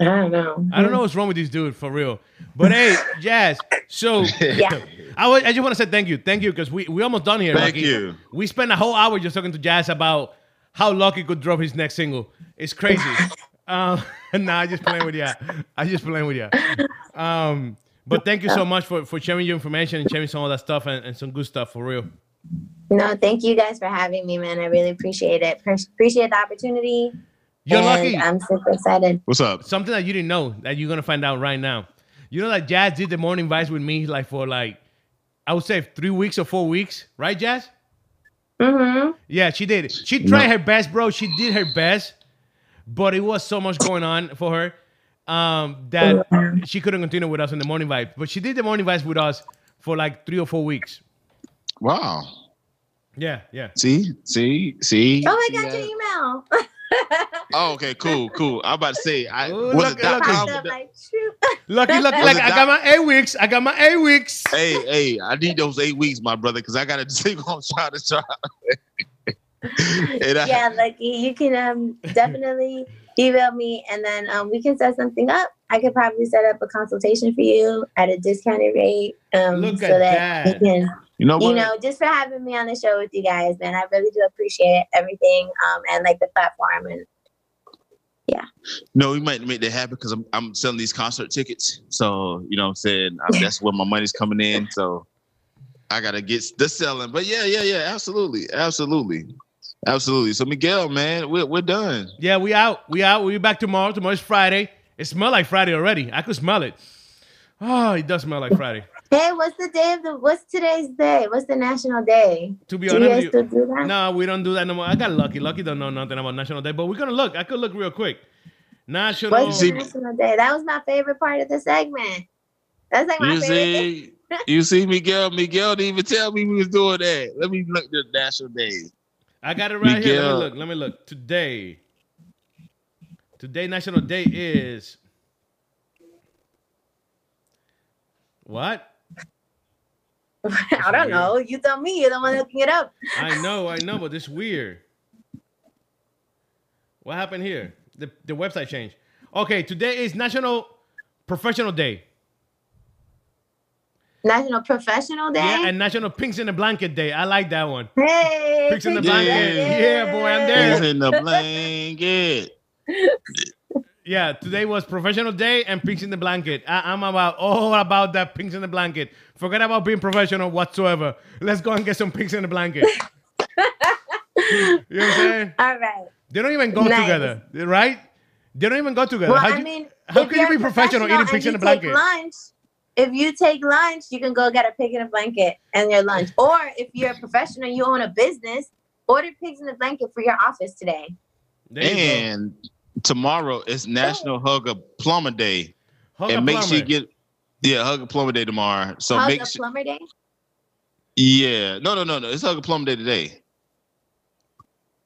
I don't know. I don't know what's wrong with this dude for real. But hey, Jazz. So Yeah. I, just want to say thank you, thank you, because we we almost done here. Thank Lucky. you. We spent a whole hour just talking to Jazz about how Lucky could drop his next single. It's crazy. um, nah, I just playing with you. I just playing with you. Um, but thank you so much for for sharing your information and sharing some of that stuff and, and some good stuff for real. No, thank you guys for having me, man. I really appreciate it. Pre- appreciate the opportunity. You're and lucky. I'm super excited. What's up? something that you didn't know that you're gonna find out right now. You know that Jazz did the morning vibes with me like for like I would say three weeks or four weeks, right, Jazz? hmm Yeah, she did. She tried her best, bro. She did her best, but it was so much going on for her um, that she couldn't continue with us in the morning vibes. But she did the morning vibes with us for like three or four weeks. Wow. Yeah, yeah. See, see, see. Oh, I see got that? your email. Oh, okay, cool, cool. I'm about to say, I Ooh, was look, it dot look, com? Like, shoot. Lucky, lucky, like I got my eight weeks. I got my eight weeks. Hey, hey, I need those eight weeks, my brother, because I got a single I'm trying to try. and I, yeah, Lucky, you can um definitely email me and then um we can set something up. I could probably set up a consultation for you at a discounted rate. Um Look so at that, that. we can you know you know, just for having me on the show with you guys, man. I really do appreciate everything um and like the platform and yeah. No, we might make that happen because I'm I'm selling these concert tickets. So you know, what I'm saying I'm, that's where my money's coming in. So I gotta get the selling. But yeah, yeah, yeah, absolutely, absolutely, absolutely. So Miguel, man, we're we're done. Yeah, we out. We out. We'll be back tomorrow. Tomorrow's Friday. It smell like Friday already. I could smell it. Oh, it does smell like Friday. Hey, what's the day of the what's today's day? What's the national day? To be Do you honest guys with you, still do that? No, we don't do that no more. I got lucky. Lucky don't know nothing about National Day, but we're gonna look. I could look real quick. National. What's national day? That was my favorite part of the segment. That's like my You favorite thing. see, you see, Miguel, Miguel didn't even tell me we was doing that. Let me look the national day. I got it right here. Let me look. Let me look. Today. Today National Day is. What? I don't know. You tell me. You're the one looking it up. I know, I know, but it's weird. What happened here? The the website changed. Okay, today is National Professional Day. National Professional Day. Yeah, and National Pinks in the Blanket Day. I like that one. hey, Pinks in the Blanket. Yeah, yeah, boy, I'm there. He's in the blanket. Yeah, today was Professional Day and Pinks in the Blanket. I, am about all about that Pinks in the Blanket. Forget about being professional whatsoever. Let's go and get some Pinks in the Blanket. you know what I'm saying? All right. They don't even go Nice. together, right? They don't even go together. Well, How I you- mean, how if can you you're be professional eating and pigs in you a take blanket? Lunch, if you take lunch, you can go get a pig in a blanket and your lunch. Or if you're a professional, you own a business, order pigs in the blanket for your office today. There you. And tomorrow is National Hug a Plumber Day. Hug and a make plumber. sure you get yeah, Hug a Plumber Day tomorrow. So How's make a sure plumber day? Yeah. No, no, no, no. It's Hug a Plumber Day today.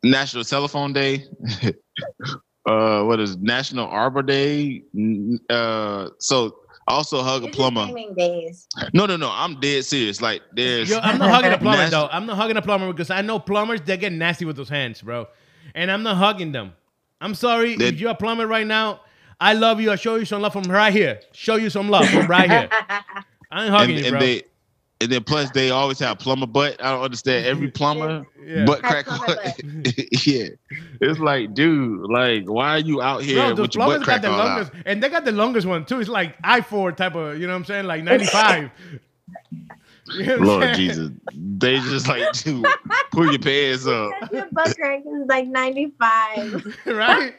National Telephone Day. uh what is National Arbor Day? Uh so Also hug a You're just plumber. naming days. No, no, no. I'm dead serious. Like there's Yo, I'm not hugging a plumber Nasty. though. I'm not hugging a plumber because I know plumbers they get nasty with those hands, bro. And I'm not hugging them. I'm sorry They- if you're a plumber right now. I love you. I show you some love from right here. Show you some love from right here. I ain't hugging and, you, and bro. they and then plus they always have plumber butt. I don't understand every plumber Yeah. butt Have crack. plumber butt. yeah, it's like, dude, like, why are you out here Bro, the with your butt plumbers got the all longest, out? and they got the longest one too. It's like I four type of, you know what I'm saying, like 95. You know Lord saying? Jesus, they just like to pull your pants up. Your butt crack is like 95 right?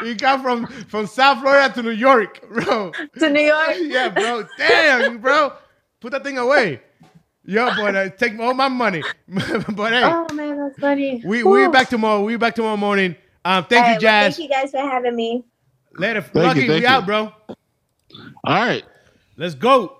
You got from from South Florida to New York, bro. to New York. yeah, bro. Damn, bro. Put that thing away. Yo, boy, uh, take all my money. but hey, Oh man, that's funny. we we Whew. back tomorrow. We back tomorrow morning. Um, thank All you, right, well, Jazz. thank you guys for having me. Later, you, Lucky. thank we you. out, bro. All right. Let's go.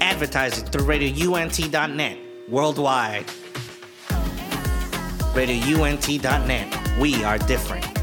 Advertising through radiount.net worldwide. radiount.net. We are different.